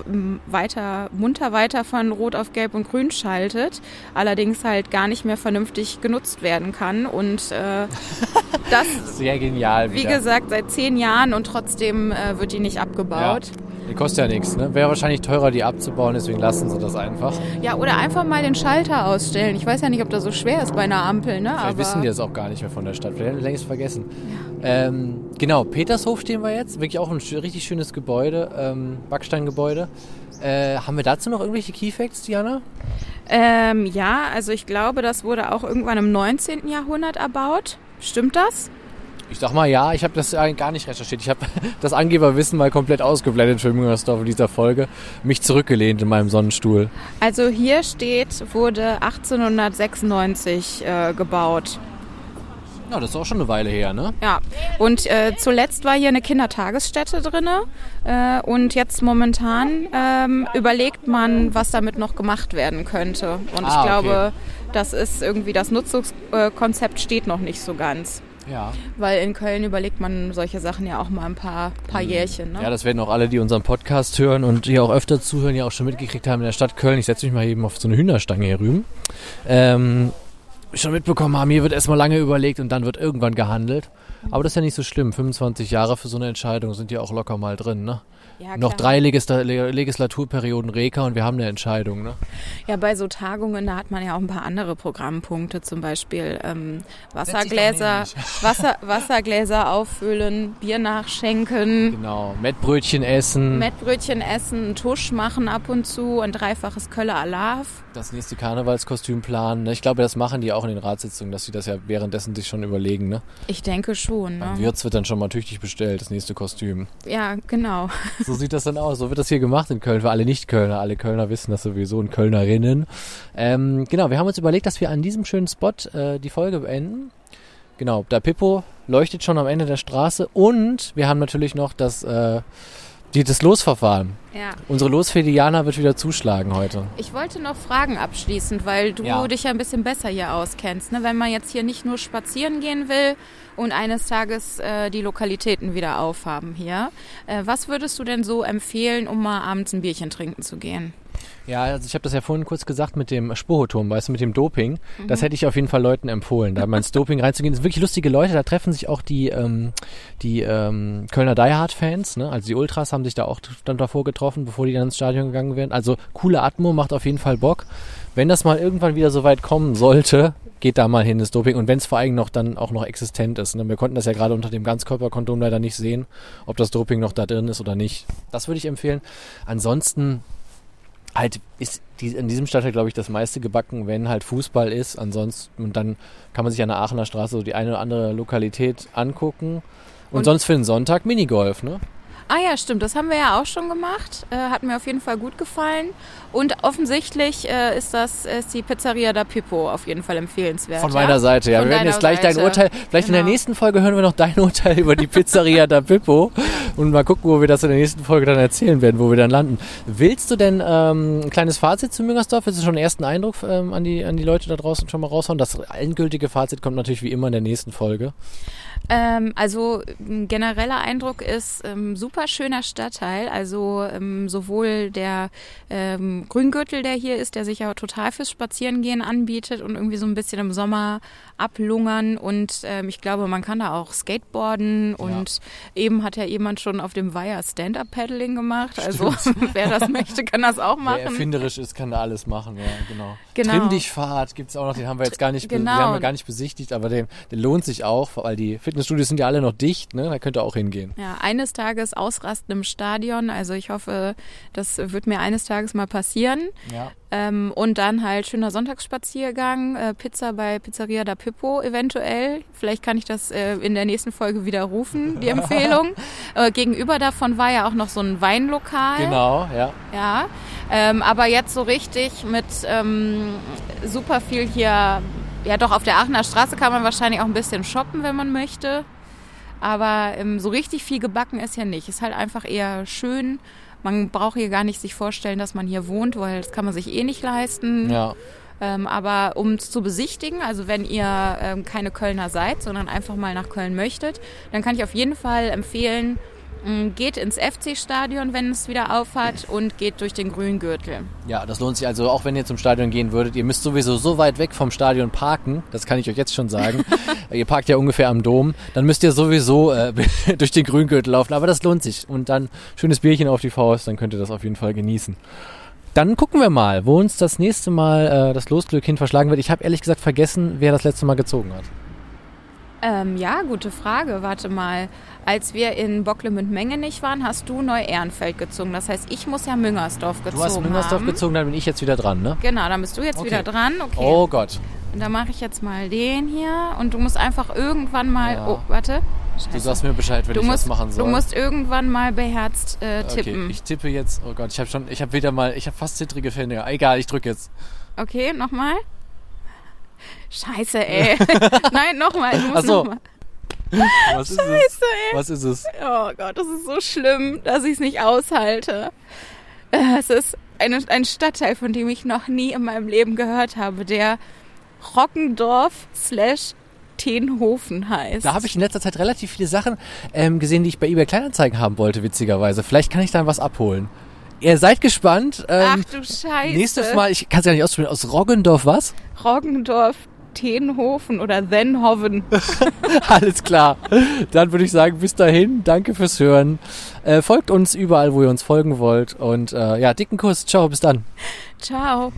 weiter, munter weiter von Rot auf Gelb und Grün schaltet, allerdings halt gar nicht mehr vernünftig genutzt werden kann. Und äh, das sehr genial. Wieder. Wie gesagt, seit zehn Jahren und trotzdem äh, wird die nicht abgebaut. Ja. Die kostet ja nichts, ne? Wäre wahrscheinlich teurer, die abzubauen, deswegen lassen sie das einfach. Ja, oder einfach mal den Schalter ausstellen. Ich weiß ja nicht, ob das so schwer ist bei einer Ampel, ne? Vielleicht Aber wissen die das auch gar nicht mehr von der Stadt. Vielleicht haben die längst vergessen. Ja. Ähm, genau, Petershof stehen wir jetzt. Wirklich auch ein richtig schönes Gebäude, ähm, Backsteingebäude. Äh, haben wir dazu noch irgendwelche Keyfacts, Diana? Ähm, ja, also ich glaube, das wurde auch irgendwann im 19. Jahrhundert erbaut. Stimmt das? Ich sag mal ja, ich habe das gar nicht recherchiert. Ich habe das Angeberwissen mal komplett ausgeblendet für Müngersdorf in dieser Folge. Mich zurückgelehnt in meinem Sonnenstuhl. Also hier steht, wurde 1896 äh, gebaut. Ja, das ist auch schon eine Weile her, ne? Ja. Und äh, zuletzt war hier eine Kindertagesstätte drin. Äh, und jetzt momentan ähm, überlegt man, was damit noch gemacht werden könnte. Und ah, ich glaube, okay. das ist irgendwie, das Nutzungskonzept steht noch nicht so ganz. Ja. Weil in Köln überlegt man solche Sachen ja auch mal ein paar, paar mhm. Jährchen. Ne? Ja, das werden auch alle, die unseren Podcast hören und hier auch öfter zuhören, ja auch schon mitgekriegt haben in der Stadt Köln. Ich setze mich mal eben auf so eine Hühnerstange hier rüben. Ähm, schon mitbekommen haben, hier wird erstmal lange überlegt und dann wird irgendwann gehandelt. Aber das ist ja nicht so schlimm. 25 Jahre für so eine Entscheidung sind ja auch locker mal drin, ne? Ja, Noch drei Legisla Legislaturperioden Reka und wir haben eine Entscheidung. Ne? Ja, bei so Tagungen, da hat man ja auch ein paar andere Programmpunkte, zum Beispiel ähm, Wassergläser, Wasser, Wassergläser auffüllen, Bier nachschenken. Genau, Mettbrötchen essen. Mettbrötchen essen, einen Tusch machen ab und zu, ein dreifaches Kölle Alarv. Das nächste Karnevalskostüm planen. Ne? Ich glaube, das machen die auch in den Ratssitzungen, dass sie das ja währenddessen sich schon überlegen. Ne? Ich denke schon. Beim Ne? Wirts wird dann schon mal tüchtig bestellt, das nächste Kostüm. Ja, genau. So sieht das dann aus. So wird das hier gemacht in Köln. Für alle Nicht-Kölner. Alle Kölner wissen das sowieso und Kölnerinnen. Ähm, genau, wir haben uns überlegt, dass wir an diesem schönen Spot äh, die Folge beenden. Genau, der Pippo leuchtet schon am Ende der Straße und wir haben natürlich noch das, äh, die, das Losverfahren. Ja. Unsere Losfee Diana wird wieder zuschlagen heute. Ich wollte noch Fragen abschließend, weil du Ja. dich ja ein bisschen besser hier auskennst. Ne? Wenn man jetzt hier nicht nur spazieren gehen will und eines Tages äh, die Lokalitäten wieder aufhaben hier, äh, was würdest du denn so empfehlen, um mal abends ein Bierchen trinken zu gehen? Ja, also ich habe das ja vorhin kurz gesagt mit dem Sporoturm, weißt du, mit dem Doping. Das hätte ich auf jeden Fall Leuten empfohlen, da mal ins Doping reinzugehen. Das sind wirklich lustige Leute, da treffen sich auch die, ähm, die ähm, Kölner Die Hard Fans, ne? also die Ultras haben sich da auch dann davor getroffen, bevor die dann ins Stadion gegangen wären. Also coole Atmo, macht auf jeden Fall Bock. Wenn das mal irgendwann wieder so weit kommen sollte, geht da mal hin, das Doping. Und wenn es vor allem noch dann auch noch existent ist. Ne? Wir konnten das ja gerade unter dem Ganzkörperkondom leider nicht sehen, ob das Doping noch da drin ist oder nicht. Das würde ich empfehlen. Ansonsten halt ist die, in diesem Stadtteil, glaube ich, das meiste gebacken, wenn halt Fußball ist. Ansonsten, und dann kann man sich an der Aachener Straße so die eine oder andere Lokalität angucken. Und, Und- sonst für den Sonntag Minigolf, ne? Ah ja, stimmt, das haben wir ja auch schon gemacht. Äh, hat mir auf jeden Fall gut gefallen. Und offensichtlich äh, ist das ist die Pizzeria da Pippo auf jeden Fall empfehlenswert. Von ja? meiner Seite, ja. Von wir werden jetzt gleich dein Seite. Urteil. Vielleicht in der Genau. nächsten Folge hören wir noch dein Urteil über die Pizzeria da Pippo. Und mal gucken, wo wir das in der nächsten Folge dann erzählen werden, wo wir dann landen. Willst du denn ähm, ein kleines Fazit zu Müngersdorf? Willst du schon einen ersten Eindruck ähm, an, die, an die Leute da draußen schon mal raushauen? Das endgültige Fazit kommt natürlich wie immer in der nächsten Folge. Ähm, also ein genereller Eindruck ist ähm, super schöner Stadtteil. Also ähm, sowohl der ähm, Grüngürtel, der hier ist, der sich ja total fürs Spazierengehen anbietet und irgendwie so ein bisschen im Sommer ablungern. Und ähm, ich glaube, man kann da auch Skateboarden und eben hat ja jemand schon auf dem Weiher Stand-Up-Paddling gemacht. Also wer das möchte, kann das auch Wer machen. erfinderisch ist, kann da alles machen, ja, genau. Genau. Trimm dich Fahrt gibt's auch noch, den haben wir jetzt gar nicht, Genau. den haben wir gar nicht besichtigt, aber der, der lohnt sich auch, weil die Fitnessstudios sind ja alle noch dicht, ne? Da könnt ihr auch hingehen. Ja, eines Tages ausrasten im Stadion. Also ich hoffe, das wird mir eines Tages mal passieren. Ja. Ähm, und dann halt schöner Sonntagsspaziergang, äh, Pizza bei Pizzeria da Pippo eventuell. Vielleicht kann ich das äh, in der nächsten Folge widerrufen, die Empfehlung. äh, gegenüber davon war ja auch noch so ein Weinlokal. Genau, ja. Ja, ähm, aber jetzt so richtig mit ähm, super viel hier. Ja, doch, auf der Aachener Straße kann man wahrscheinlich auch ein bisschen shoppen, wenn man möchte. Aber ähm, so richtig viel gebacken ist ja nicht. Ist halt einfach eher schön. Man braucht hier gar nicht sich vorstellen, dass man hier wohnt, weil das kann man sich eh nicht leisten. Ja. Ähm, aber um es zu besichtigen, also wenn ihr ähm, keine Kölner seid, sondern einfach mal nach Köln möchtet, dann kann ich auf jeden Fall empfehlen, geht ins FC-Stadion, wenn es wieder aufhat und geht durch den Grüngürtel. Ja, das lohnt sich also auch, wenn ihr zum Stadion gehen würdet. Ihr müsst sowieso so weit weg vom Stadion parken, das kann ich euch jetzt schon sagen. ihr parkt ja ungefähr am Dom. Dann müsst ihr sowieso äh, durch den Grüngürtel laufen, aber das lohnt sich. Und dann schönes Bierchen auf die Faust, dann könnt ihr das auf jeden Fall genießen. Dann gucken wir mal, wo uns das nächste Mal äh, das Losglück hin verschlagen wird. Ich habe ehrlich gesagt vergessen, wer das letzte Mal gezogen hat. Ähm, ja, gute Frage. Warte mal. Als wir in Bocklemünd-Mengenich waren, hast du Neu-Ehrenfeld gezogen. Das heißt, ich muss ja Müngersdorf gezogen Du hast Müngersdorf haben. gezogen, dann bin ich jetzt wieder dran, ne? Genau, dann bist du jetzt Okay. wieder dran. Okay. Oh Gott. Und dann mache ich jetzt mal den hier und du musst einfach irgendwann mal. Ja. Oh, warte. Du Scheiße. sagst mir Bescheid, wenn Du ich musst, was machen soll. du musst irgendwann mal beherzt äh, tippen. Okay, ich tippe jetzt. Oh Gott, ich habe schon, ich habe wieder mal, ich habe fast zittrige Finger. Egal, ich drücke jetzt. Okay, nochmal. Scheiße, ey. Nein, nochmal. Du musst so. nochmal. Was ist es? Scheiße, ey. Was ist es? Oh Gott, das ist so schlimm, dass ich es nicht aushalte. Äh, Es ist eine, ein Stadtteil, von dem ich noch nie in meinem Leben gehört habe, der Rockendorf slash Tenhofen heißt. Da habe ich in letzter Zeit relativ viele Sachen ähm, gesehen, die ich bei eBay Kleinanzeigen haben wollte, witzigerweise. Vielleicht kann ich dann was abholen. Ihr seid gespannt. Ach Ähm, du Scheiße. nächstes Mal, ich kann es ja nicht aussprechen, aus Roggendorf was? Roggendorf, Tenhofen oder Denhoven. Alles klar. Dann würde ich sagen, bis dahin, danke fürs Hören. Äh, folgt uns überall, wo ihr uns folgen wollt. Und äh, ja, dicken Kuss. Ciao, bis dann. Ciao.